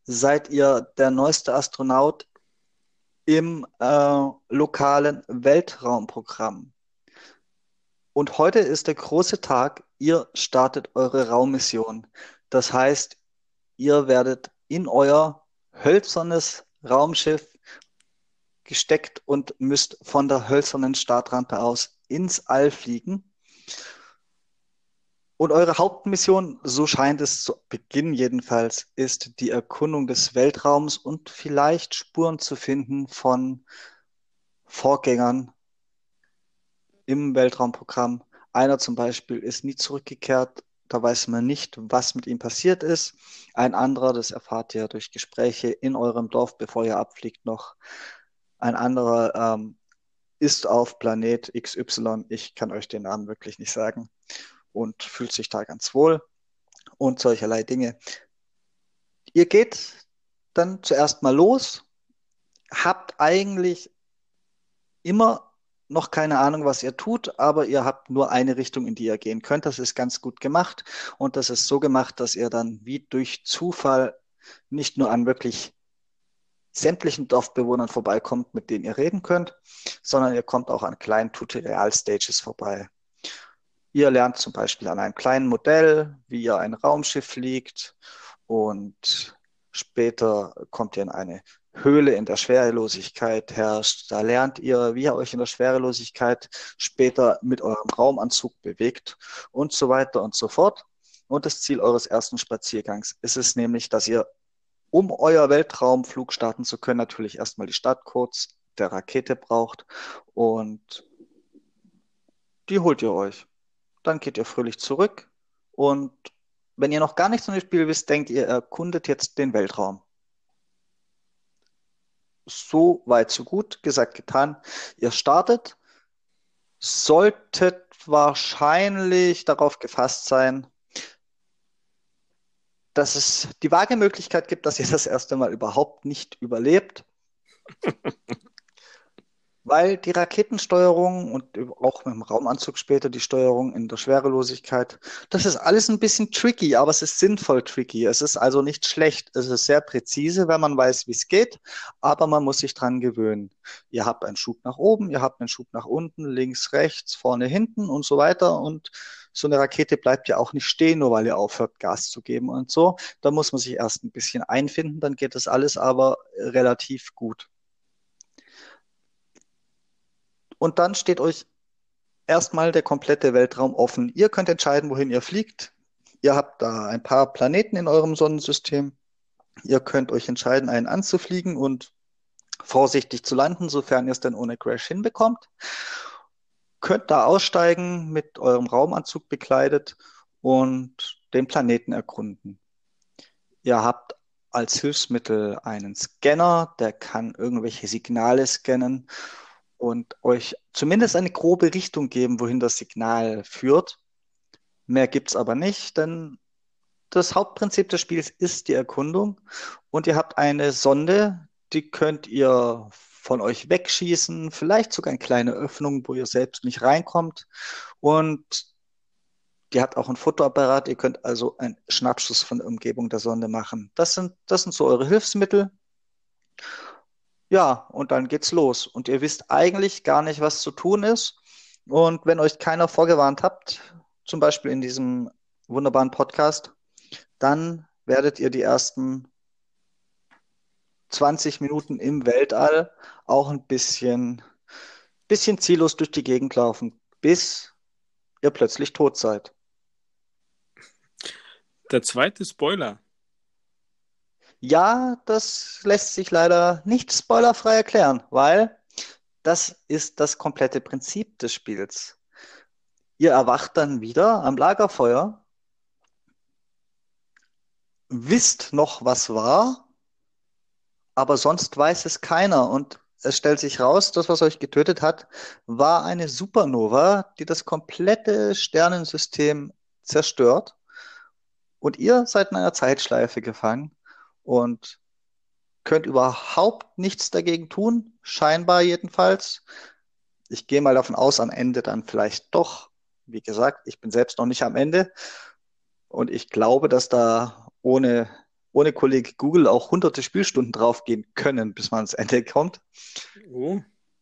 seid ihr der neueste Astronaut im äh, lokalen Weltraumprogramm. Und heute ist der große Tag, ihr startet eure Raummission. Das heißt, ihr werdet in euer hölzernes Raumschiff gesteckt und müsst von der hölzernen Startrampe aus ins All fliegen. Und eure Hauptmission, so scheint es zu Beginn jedenfalls, ist die Erkundung des Weltraums und vielleicht Spuren zu finden von Vorgängern im Weltraumprogramm. Einer zum Beispiel ist nie zurückgekehrt, da weiß man nicht, was mit ihm passiert ist. Ein anderer, das erfahrt ihr durch Gespräche in eurem Dorf, bevor ihr abfliegt noch. Ein anderer ähm, ist auf Planet XY, ich kann euch den Namen wirklich nicht sagen und fühlt sich da ganz wohl und solcherlei Dinge. Ihr geht dann zuerst mal los, habt eigentlich immer noch keine Ahnung, was ihr tut, aber ihr habt nur eine Richtung, in die ihr gehen könnt. Das ist ganz gut gemacht und das ist so gemacht, dass ihr dann wie durch Zufall nicht nur an wirklich sämtlichen Dorfbewohnern vorbeikommt, mit denen ihr reden könnt, sondern ihr kommt auch an kleinen Tutorial-Stages vorbei. Ihr lernt zum Beispiel an einem kleinen Modell, wie ihr ein Raumschiff fliegt und später kommt ihr in eine Höhle in der Schwerelosigkeit herrscht. Da lernt ihr, wie ihr euch in der Schwerelosigkeit später mit eurem Raumanzug bewegt und so weiter und so fort. Und das Ziel eures ersten Spaziergangs ist es nämlich, dass ihr, um euer Weltraumflug starten zu können, natürlich erstmal die Startcodes der Rakete braucht und die holt ihr euch dann geht ihr fröhlich zurück und wenn ihr noch gar nichts von dem Spiel wisst, denkt ihr, erkundet jetzt den Weltraum. So weit, so gut, gesagt, getan. Ihr startet, solltet wahrscheinlich darauf gefasst sein, dass es die vage Möglichkeit gibt, dass ihr das erste Mal überhaupt nicht überlebt. Weil die Raketensteuerung und auch mit dem Raumanzug später die Steuerung in der Schwerelosigkeit, das ist alles ein bisschen tricky, aber es ist sinnvoll tricky. Es ist also nicht schlecht. Es ist sehr präzise, wenn man weiß, wie es geht, aber man muss sich dran gewöhnen. Ihr habt einen Schub nach oben, ihr habt einen Schub nach unten, links, rechts, vorne, hinten und so weiter. Und so eine Rakete bleibt ja auch nicht stehen, nur weil ihr aufhört, Gas zu geben und so. Da muss man sich erst ein bisschen einfinden, dann geht das alles aber relativ gut. Und dann steht euch erstmal der komplette Weltraum offen. Ihr könnt entscheiden, wohin ihr fliegt. Ihr habt da ein paar Planeten in eurem Sonnensystem. Ihr könnt euch entscheiden, einen anzufliegen und vorsichtig zu landen, sofern ihr es denn ohne Crash hinbekommt. Könnt da aussteigen, mit eurem Raumanzug bekleidet und den Planeten erkunden. Ihr habt als Hilfsmittel einen Scanner, der kann irgendwelche Signale scannen und euch zumindest eine grobe Richtung geben, wohin das Signal führt. Mehr gibt es aber nicht, denn das Hauptprinzip des Spiels ist die Erkundung und ihr habt eine Sonde, die könnt ihr von euch wegschießen, vielleicht sogar eine kleine Öffnung, wo ihr selbst nicht reinkommt und die hat auch ein Fotoapparat, ihr könnt also einen Schnappschuss von der Umgebung der Sonde machen. Das sind, das sind so eure Hilfsmittel. Ja, und dann geht's los. Und ihr wisst eigentlich gar nicht, was zu tun ist. Und wenn euch keiner vorgewarnt habt, zum Beispiel in diesem wunderbaren Podcast, dann werdet ihr die ersten 20 Minuten im Weltall auch ein bisschen, bisschen ziellos durch die Gegend laufen, bis ihr plötzlich tot seid. Der zweite Spoiler. Ja, das lässt sich leider nicht spoilerfrei erklären, weil das ist das komplette Prinzip des Spiels. Ihr erwacht dann wieder am Lagerfeuer, wisst noch, was war, aber sonst weiß es keiner. Und es stellt sich raus, das, was euch getötet hat, war eine Supernova, die das komplette Sternensystem zerstört. Und ihr seid in einer Zeitschleife gefangen und könnt überhaupt nichts dagegen tun, scheinbar jedenfalls. Ich gehe mal davon aus, am Ende dann vielleicht doch. Wie gesagt, ich bin selbst noch nicht am Ende und ich glaube, dass da ohne, ohne Kollege Google auch hunderte Spielstunden draufgehen können, bis man ans Ende kommt. Oh.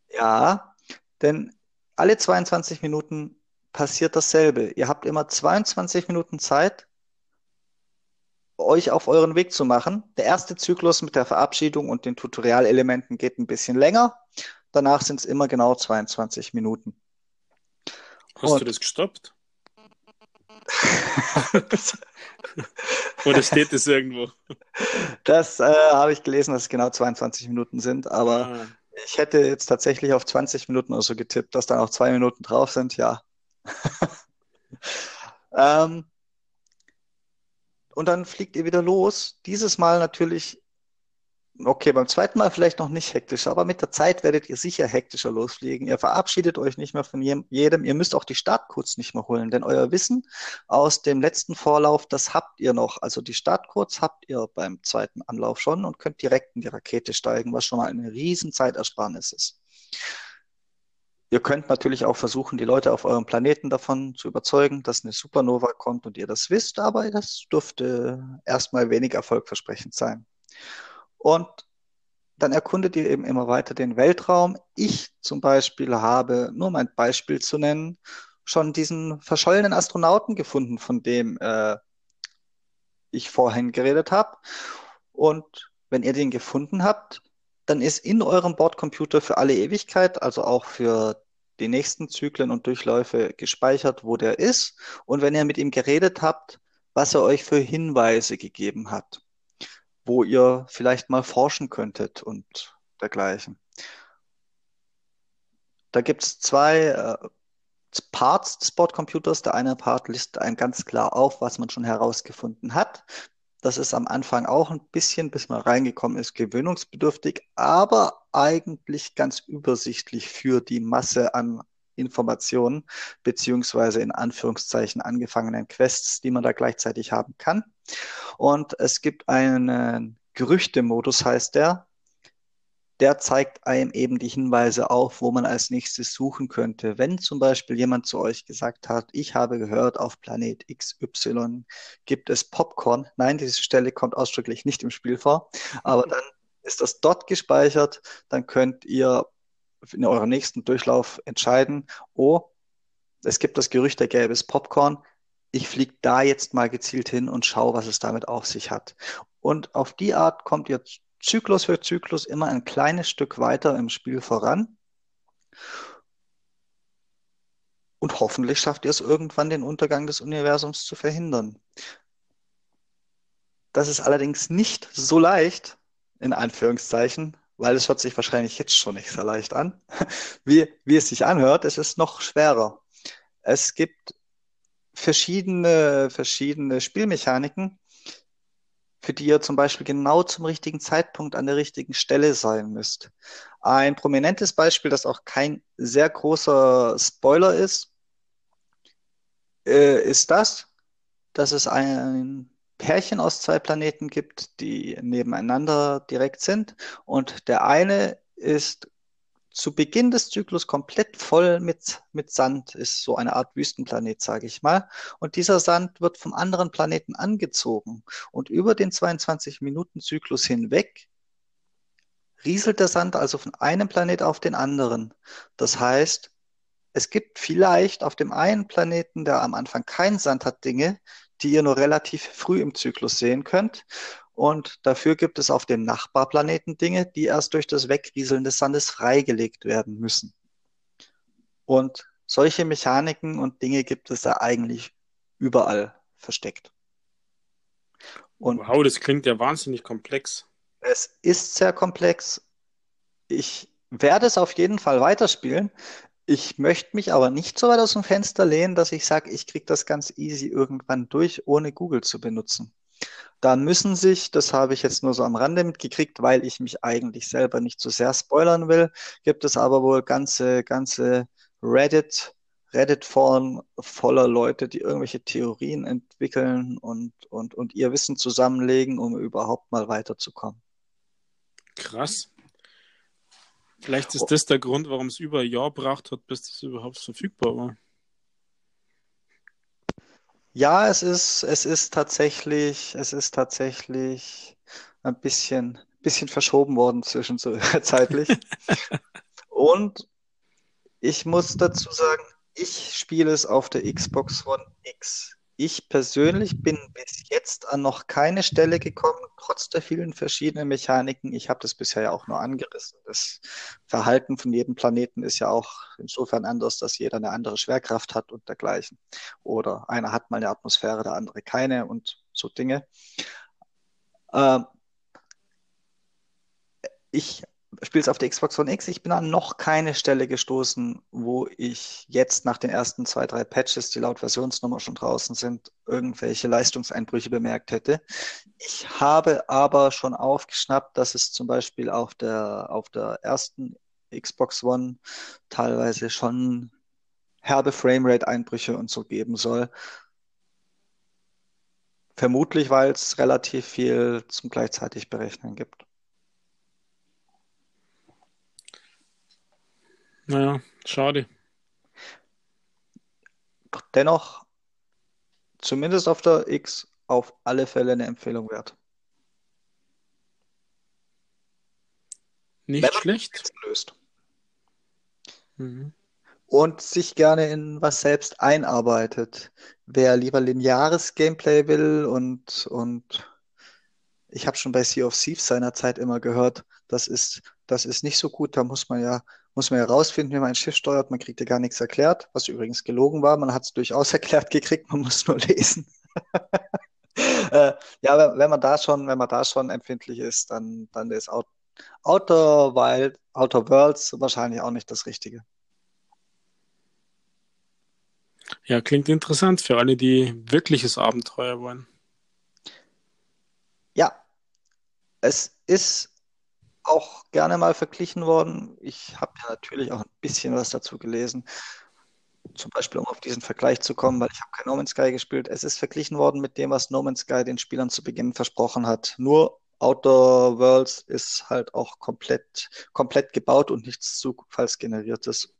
Ja, denn alle 22 Minuten passiert dasselbe. Ihr habt immer 22 Minuten Zeit, euch auf euren Weg zu machen. Der erste Zyklus mit der Verabschiedung und den Tutorialelementen geht ein bisschen länger. Danach sind es immer genau 22 Minuten. Hast und... du das gestoppt? Oder steht es irgendwo? Das äh, habe ich gelesen, dass es genau 22 Minuten sind, aber ah. ich hätte jetzt tatsächlich auf 20 Minuten oder so getippt, dass dann auch zwei Minuten drauf sind, ja. ähm, und dann fliegt ihr wieder los. Dieses Mal natürlich, okay, beim zweiten Mal vielleicht noch nicht hektischer, aber mit der Zeit werdet ihr sicher hektischer losfliegen. Ihr verabschiedet euch nicht mehr von jedem. Ihr müsst auch die Startcodes nicht mehr holen, denn euer Wissen aus dem letzten Vorlauf, das habt ihr noch. Also die Startcodes habt ihr beim zweiten Anlauf schon und könnt direkt in die Rakete steigen, was schon mal eine riesen Zeitersparnis ist. Ihr könnt natürlich auch versuchen, die Leute auf eurem Planeten davon zu überzeugen, dass eine Supernova kommt und ihr das wisst, aber das dürfte erstmal wenig erfolgversprechend sein. Und dann erkundet ihr eben immer weiter den Weltraum. Ich zum Beispiel habe, nur um ein Beispiel zu nennen, schon diesen verschollenen Astronauten gefunden, von dem äh, ich vorhin geredet habe. Und wenn ihr den gefunden habt, dann ist in eurem Bordcomputer für alle Ewigkeit, also auch für die nächsten Zyklen und Durchläufe gespeichert, wo der ist und wenn ihr mit ihm geredet habt, was er euch für Hinweise gegeben hat, wo ihr vielleicht mal forschen könntet und dergleichen. Da gibt es zwei äh, Parts des Bordcomputers. Der eine Part listet einen ganz klar auf, was man schon herausgefunden hat. Das ist am Anfang auch ein bisschen, bis man reingekommen ist, gewöhnungsbedürftig, aber eigentlich ganz übersichtlich für die Masse an Informationen beziehungsweise in Anführungszeichen angefangenen Quests, die man da gleichzeitig haben kann. Und es gibt einen Gerüchtemodus, heißt der. Der zeigt einem eben die Hinweise auf, wo man als nächstes suchen könnte. Wenn zum Beispiel jemand zu euch gesagt hat, ich habe gehört, auf Planet XY gibt es Popcorn. Nein, diese Stelle kommt ausdrücklich nicht im Spiel vor, aber dann ist das dort gespeichert. Dann könnt ihr in eurem nächsten Durchlauf entscheiden, oh, es gibt das Gerücht, da gäbe es Popcorn. Ich fliege da jetzt mal gezielt hin und schaue, was es damit auf sich hat. Und auf die Art kommt ihr Zyklus für Zyklus immer ein kleines Stück weiter im Spiel voran. Und hoffentlich schafft ihr es irgendwann, den Untergang des Universums zu verhindern. Das ist allerdings nicht so leicht, in Anführungszeichen, weil es hört sich wahrscheinlich jetzt schon nicht sehr leicht an, wie, wie es sich anhört. Es ist noch schwerer. Es gibt verschiedene, verschiedene Spielmechaniken, für die ihr zum Beispiel genau zum richtigen Zeitpunkt an der richtigen Stelle sein müsst. Ein prominentes Beispiel, das auch kein sehr großer Spoiler ist, äh, ist das, dass es ein Pärchen aus zwei Planeten gibt, die nebeneinander direkt sind. Und der eine ist zu Beginn des Zyklus komplett voll mit, mit Sand, ist so eine Art Wüstenplanet, sage ich mal. Und dieser Sand wird vom anderen Planeten angezogen. Und über den 22-Minuten-Zyklus hinweg rieselt der Sand also von einem Planet auf den anderen. Das heißt, es gibt vielleicht auf dem einen Planeten, der am Anfang keinen Sand hat, Dinge, die ihr nur relativ früh im Zyklus sehen könnt. Und dafür gibt es auf den Nachbarplaneten Dinge, die erst durch das Wegrieseln des Sandes freigelegt werden müssen. Und solche Mechaniken und Dinge gibt es da eigentlich überall versteckt. Und wow, das klingt ja wahnsinnig komplex. Es ist sehr komplex. Ich werde es auf jeden Fall weiterspielen. Ich möchte mich aber nicht so weit aus dem Fenster lehnen, dass ich sage, ich kriege das ganz easy irgendwann durch, ohne Google zu benutzen dann müssen sich, das habe ich jetzt nur so am Rande mitgekriegt, weil ich mich eigentlich selber nicht so sehr spoilern will, gibt es aber wohl ganze, ganze Reddit, Reddit-Foren voller Leute, die irgendwelche Theorien entwickeln und, und, und ihr Wissen zusammenlegen, um überhaupt mal weiterzukommen. Krass. Vielleicht ist das der Grund, warum es über ein Jahr braucht hat, bis das überhaupt verfügbar war. Ja, es ist, es ist tatsächlich, es ist tatsächlich ein bisschen, bisschen verschoben worden zwischenzeitlich. Und ich muss dazu sagen, ich spiele es auf der Xbox One X. Ich persönlich bin bis jetzt an noch keine Stelle gekommen, trotz der vielen verschiedenen Mechaniken. Ich habe das bisher ja auch nur angerissen. Das Verhalten von jedem Planeten ist ja auch insofern anders, dass jeder eine andere Schwerkraft hat und dergleichen. Oder einer hat mal eine Atmosphäre, der andere keine und so Dinge. Ähm, ich spiele es auf der Xbox One X. Ich bin an noch keine Stelle gestoßen, wo ich jetzt nach den ersten zwei, drei Patches, die laut Versionsnummer schon draußen sind, irgendwelche Leistungseinbrüche bemerkt hätte. Ich habe aber schon aufgeschnappt, dass es zum Beispiel auf der, auf der ersten Xbox One teilweise schon herbe Framerate-Einbrüche und so geben soll. Vermutlich, weil es relativ viel zum gleichzeitig Berechnen gibt. Naja, schade. Dennoch, zumindest auf der X, auf alle Fälle eine Empfehlung wert. Nicht schlecht. Löst. Mhm. Und sich gerne in was selbst einarbeitet. Wer lieber lineares Gameplay will und, und ich habe schon bei Sea of Thieves seinerzeit immer gehört, das ist, das ist nicht so gut, da muss man ja muss man herausfinden, wie man ein Schiff steuert. Man kriegt ja gar nichts erklärt, was übrigens gelogen war. Man hat es durchaus erklärt gekriegt, man muss nur lesen. äh, ja, wenn man da schon, wenn man da schon empfindlich ist, dann, dann ist Out Outer Wild, Outer Worlds wahrscheinlich auch nicht das Richtige. Ja, klingt interessant für alle, die wirkliches Abenteuer wollen. Ja, es ist auch gerne mal verglichen worden. Ich habe ja natürlich auch ein bisschen was dazu gelesen. zum Beispiel um auf diesen Vergleich zu kommen, weil ich habe kein No Man's Sky gespielt. Es ist verglichen worden mit dem, was No Man's Sky den Spielern zu Beginn versprochen hat. Nur Outdoor Worlds ist halt auch komplett, komplett gebaut und nichts zufallsgeneriertes.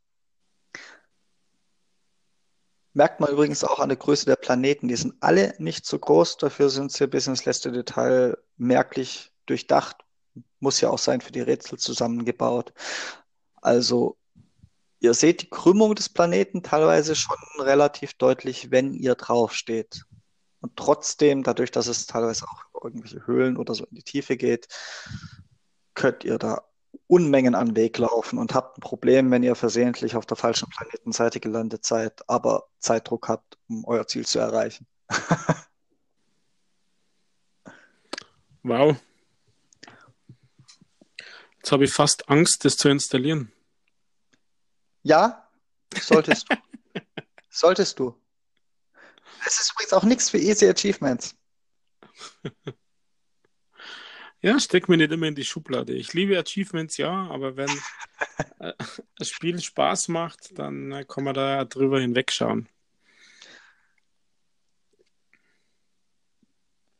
Merkt man übrigens auch an der Größe der Planeten. Die sind alle nicht so groß, dafür sind sie bis ins letzte Detail merklich durchdacht. Muss ja auch sein für die Rätsel zusammengebaut. Also ihr seht die Krümmung des Planeten teilweise schon relativ deutlich, wenn ihr draufsteht. Und trotzdem, dadurch, dass es teilweise auch irgendwelche Höhlen oder so in die Tiefe geht, könnt ihr da Unmengen an Weg laufen und habt ein Problem, wenn ihr versehentlich auf der falschen Planetenseite gelandet seid, aber Zeitdruck habt, um euer Ziel zu erreichen. wow. Jetzt habe ich fast Angst, das zu installieren. Ja, solltest du. solltest du. Es ist übrigens auch nichts für Easy Achievements. Ja, steck mir nicht immer in die Schublade. Ich liebe Achievements, ja, aber wenn äh, das Spiel Spaß macht, dann äh, kann man da drüber hinwegschauen.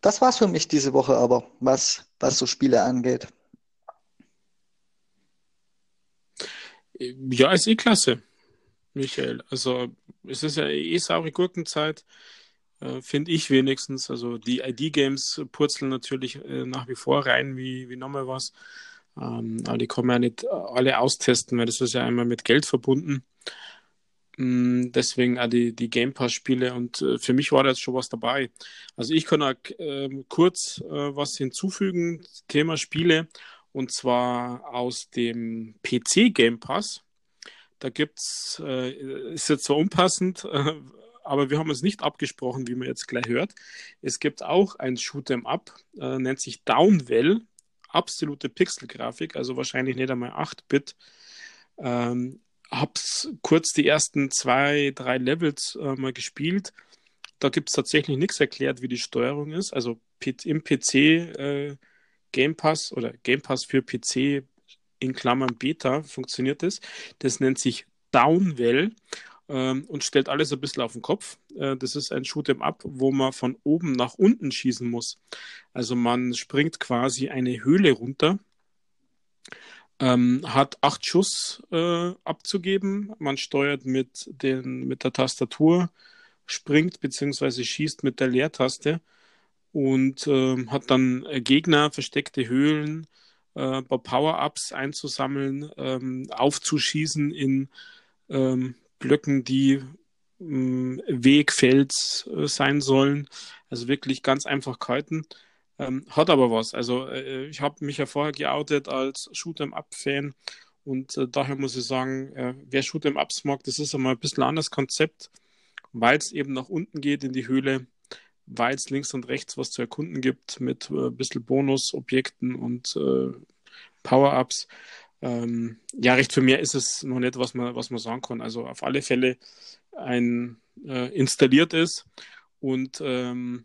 Das war's für mich diese Woche aber, was, was so Spiele angeht. Ja, ist eh klasse, Michael. Also, es ist ja eh saure Gurkenzeit. Äh, finde ich wenigstens. Also die ID-Games purzeln natürlich äh, nach wie vor rein wie, wie nochmal was. Ähm, aber die kann man ja nicht alle austesten, weil das ist ja einmal mit Geld verbunden. Mm, deswegen auch die, die Game Pass-Spiele und äh, für mich war da jetzt schon was dabei. Also ich kann auch ähm, kurz äh, was hinzufügen, Thema Spiele, und zwar aus dem PC Game Pass. Da gibt's, äh, ist jetzt zwar unpassend, äh, aber wir haben uns nicht abgesprochen, wie man jetzt gleich hört. Es gibt auch ein Shoot'em Up, äh, nennt sich Downwell, absolute Pixelgrafik, also wahrscheinlich nicht einmal 8-Bit. Ähm, hab's kurz die ersten zwei, drei Levels äh, mal gespielt. Da gibt es tatsächlich nichts erklärt, wie die Steuerung ist. Also im PC äh, Game Pass oder Game Pass für PC in Klammern Beta funktioniert das. Das nennt sich Downwell ähm, und stellt alles ein bisschen auf den Kopf. Äh, das ist ein Shoot'em Up, wo man von oben nach unten schießen muss. Also man springt quasi eine Höhle runter, ähm, hat acht Schuss äh, abzugeben. Man steuert mit, den, mit der Tastatur, springt bzw. schießt mit der Leertaste und äh, hat dann Gegner, versteckte Höhlen, äh, Power-Ups einzusammeln, ähm, aufzuschießen in ähm, Blöcken, die ähm, Wegfels äh, sein sollen. Also wirklich ganz einfach kalten. Ähm, hat aber was. Also äh, ich habe mich ja vorher geoutet als Shoot'em-Up-Fan und äh, daher muss ich sagen, äh, wer Shoot'em-Ups mag, das ist einmal ein bisschen anderes Konzept, weil es eben nach unten geht in die Höhle, weil es links und rechts was zu erkunden gibt mit äh, ein bisschen Bonusobjekten und äh, Power-Ups. Ähm, ja, recht für mehr ist es noch nicht, was man, was man sagen kann. Also auf alle Fälle ein äh, installiert ist und ähm,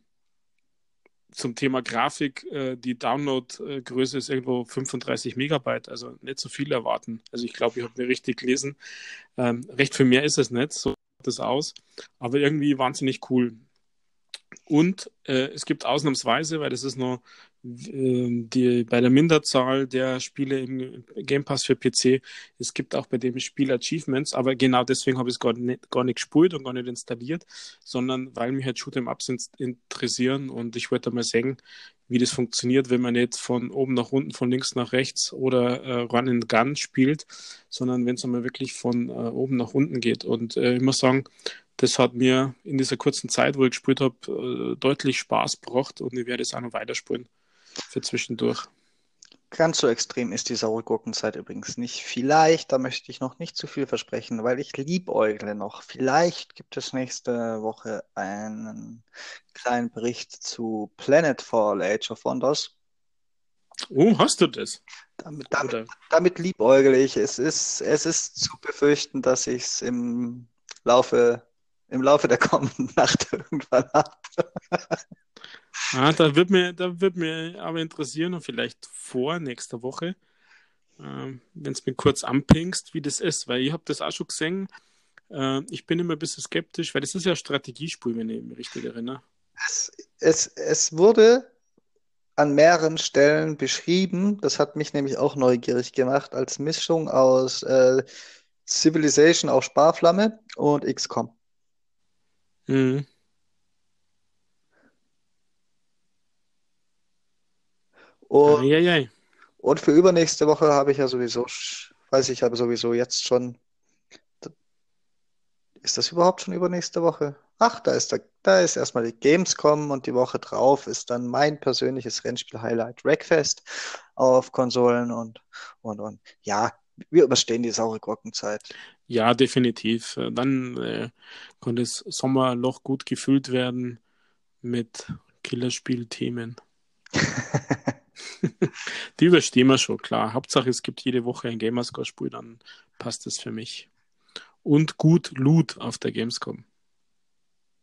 zum Thema Grafik, äh, die Download-Größe ist irgendwo 35 Megabyte, also nicht so viel erwarten. Also ich glaube, ich habe mir richtig gelesen. Ähm, recht für mehr ist es nicht, so sieht es aus, aber irgendwie wahnsinnig cool. Und äh, es gibt ausnahmsweise, weil das ist noch ähm, die, bei der Minderzahl der Spiele im Game Pass für PC, es gibt auch bei dem Spiel Achievements, aber genau deswegen habe ich es gar nicht, gar nicht gespielt und gar nicht installiert, sondern weil mich halt Shoot'em Ups interessieren und ich wollte mal sehen, wie das funktioniert, wenn man nicht von oben nach unten, von links nach rechts oder äh, Run and Gun spielt, sondern wenn es einmal wirklich von äh, oben nach unten geht. Und äh, ich muss sagen, das hat mir in dieser kurzen Zeit, wo ich gespielt habe, äh, deutlich Spaß gebracht und ich werde es auch noch weiterspielen für zwischendurch. Ganz so extrem ist die saure Gurkenzeit übrigens nicht. Vielleicht, da möchte ich noch nicht zu viel versprechen, weil ich liebäugle noch. Vielleicht gibt es nächste Woche einen kleinen Bericht zu Planetfall Age of Wonders. Oh, hast du das? Damit, damit, damit liebäugle ich. Es ist, es ist zu befürchten, dass ich es im Laufe, im Laufe der kommenden Nacht irgendwann habe. Ah, da wird mir, da wird mir aber interessieren und vielleicht vor nächster Woche, äh, wenn es mir kurz anpingst, wie das ist, weil ich habe das auch schon gesehen. Äh, ich bin immer ein bisschen skeptisch, weil das ist ja Strategiespiel, wenn ich mich richtig erinnere. Es, es, es wurde an mehreren Stellen beschrieben, das hat mich nämlich auch neugierig gemacht, als Mischung aus äh, Civilization auf Sparflamme und XCOM. Mhm. Und, Eieiei. und für übernächste Woche habe ich ja sowieso, weiß ich aber sowieso jetzt schon. Ist das überhaupt schon übernächste Woche? Ach, da ist, der, da ist erstmal die Gamescom und die Woche drauf ist dann mein persönliches Rennspiel-Highlight Wreckfest auf Konsolen und, und, und. Ja, wir überstehen die saure Glockenzeit. Ja, definitiv. Äh, Dann äh, kann das Sommerloch gut gefüllt werden mit Killerspielthemen. Die überstehen wir schon, klar. Hauptsache, es gibt jede Woche ein Gamerscore-Spiel, dann passt das für mich. Und gut Loot auf der Gamescom.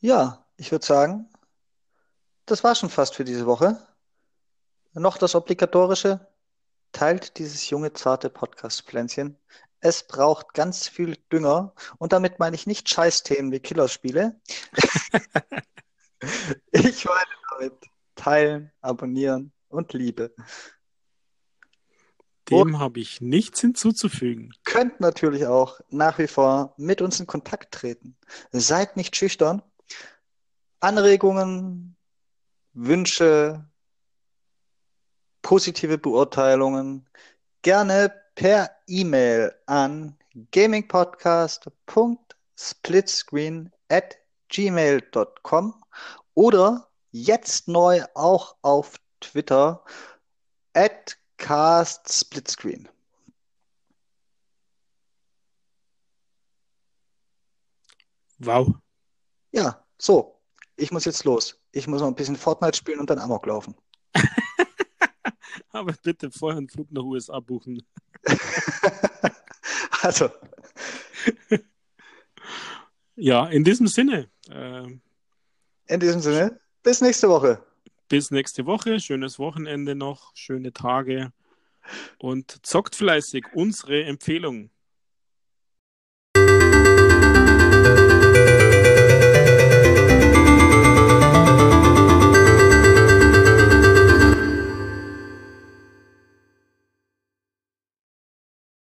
Ja, ich würde sagen, das war schon fast für diese Woche. Noch das Obligatorische. Teilt dieses junge, zarte Podcast-Pflänzchen. Es braucht ganz viel Dünger. Und damit meine ich nicht Scheißthemen wie Killerspiele. Ich meine damit teilen, abonnieren und Liebe. Dem habe ich nichts hinzuzufügen. Könnt natürlich auch nach wie vor mit uns in Kontakt treten. Seid nicht schüchtern. Anregungen, Wünsche, positive Beurteilungen gerne per E-Mail an gamingpodcast.splitscreen at gmail.com oder jetzt neu auch auf Twitter at castsplitscreen. Wow. Ja, so. Ich muss jetzt los. Ich muss noch ein bisschen Fortnite spielen und dann Amok laufen. Aber bitte vorher einen Flug nach USA buchen. Also, Ja, in diesem Sinne. Äh, in diesem Sinne, bis nächste Woche. bis nächste Woche. Schönes Wochenende noch, schöne Tage und zockt fleißig unsere Empfehlung.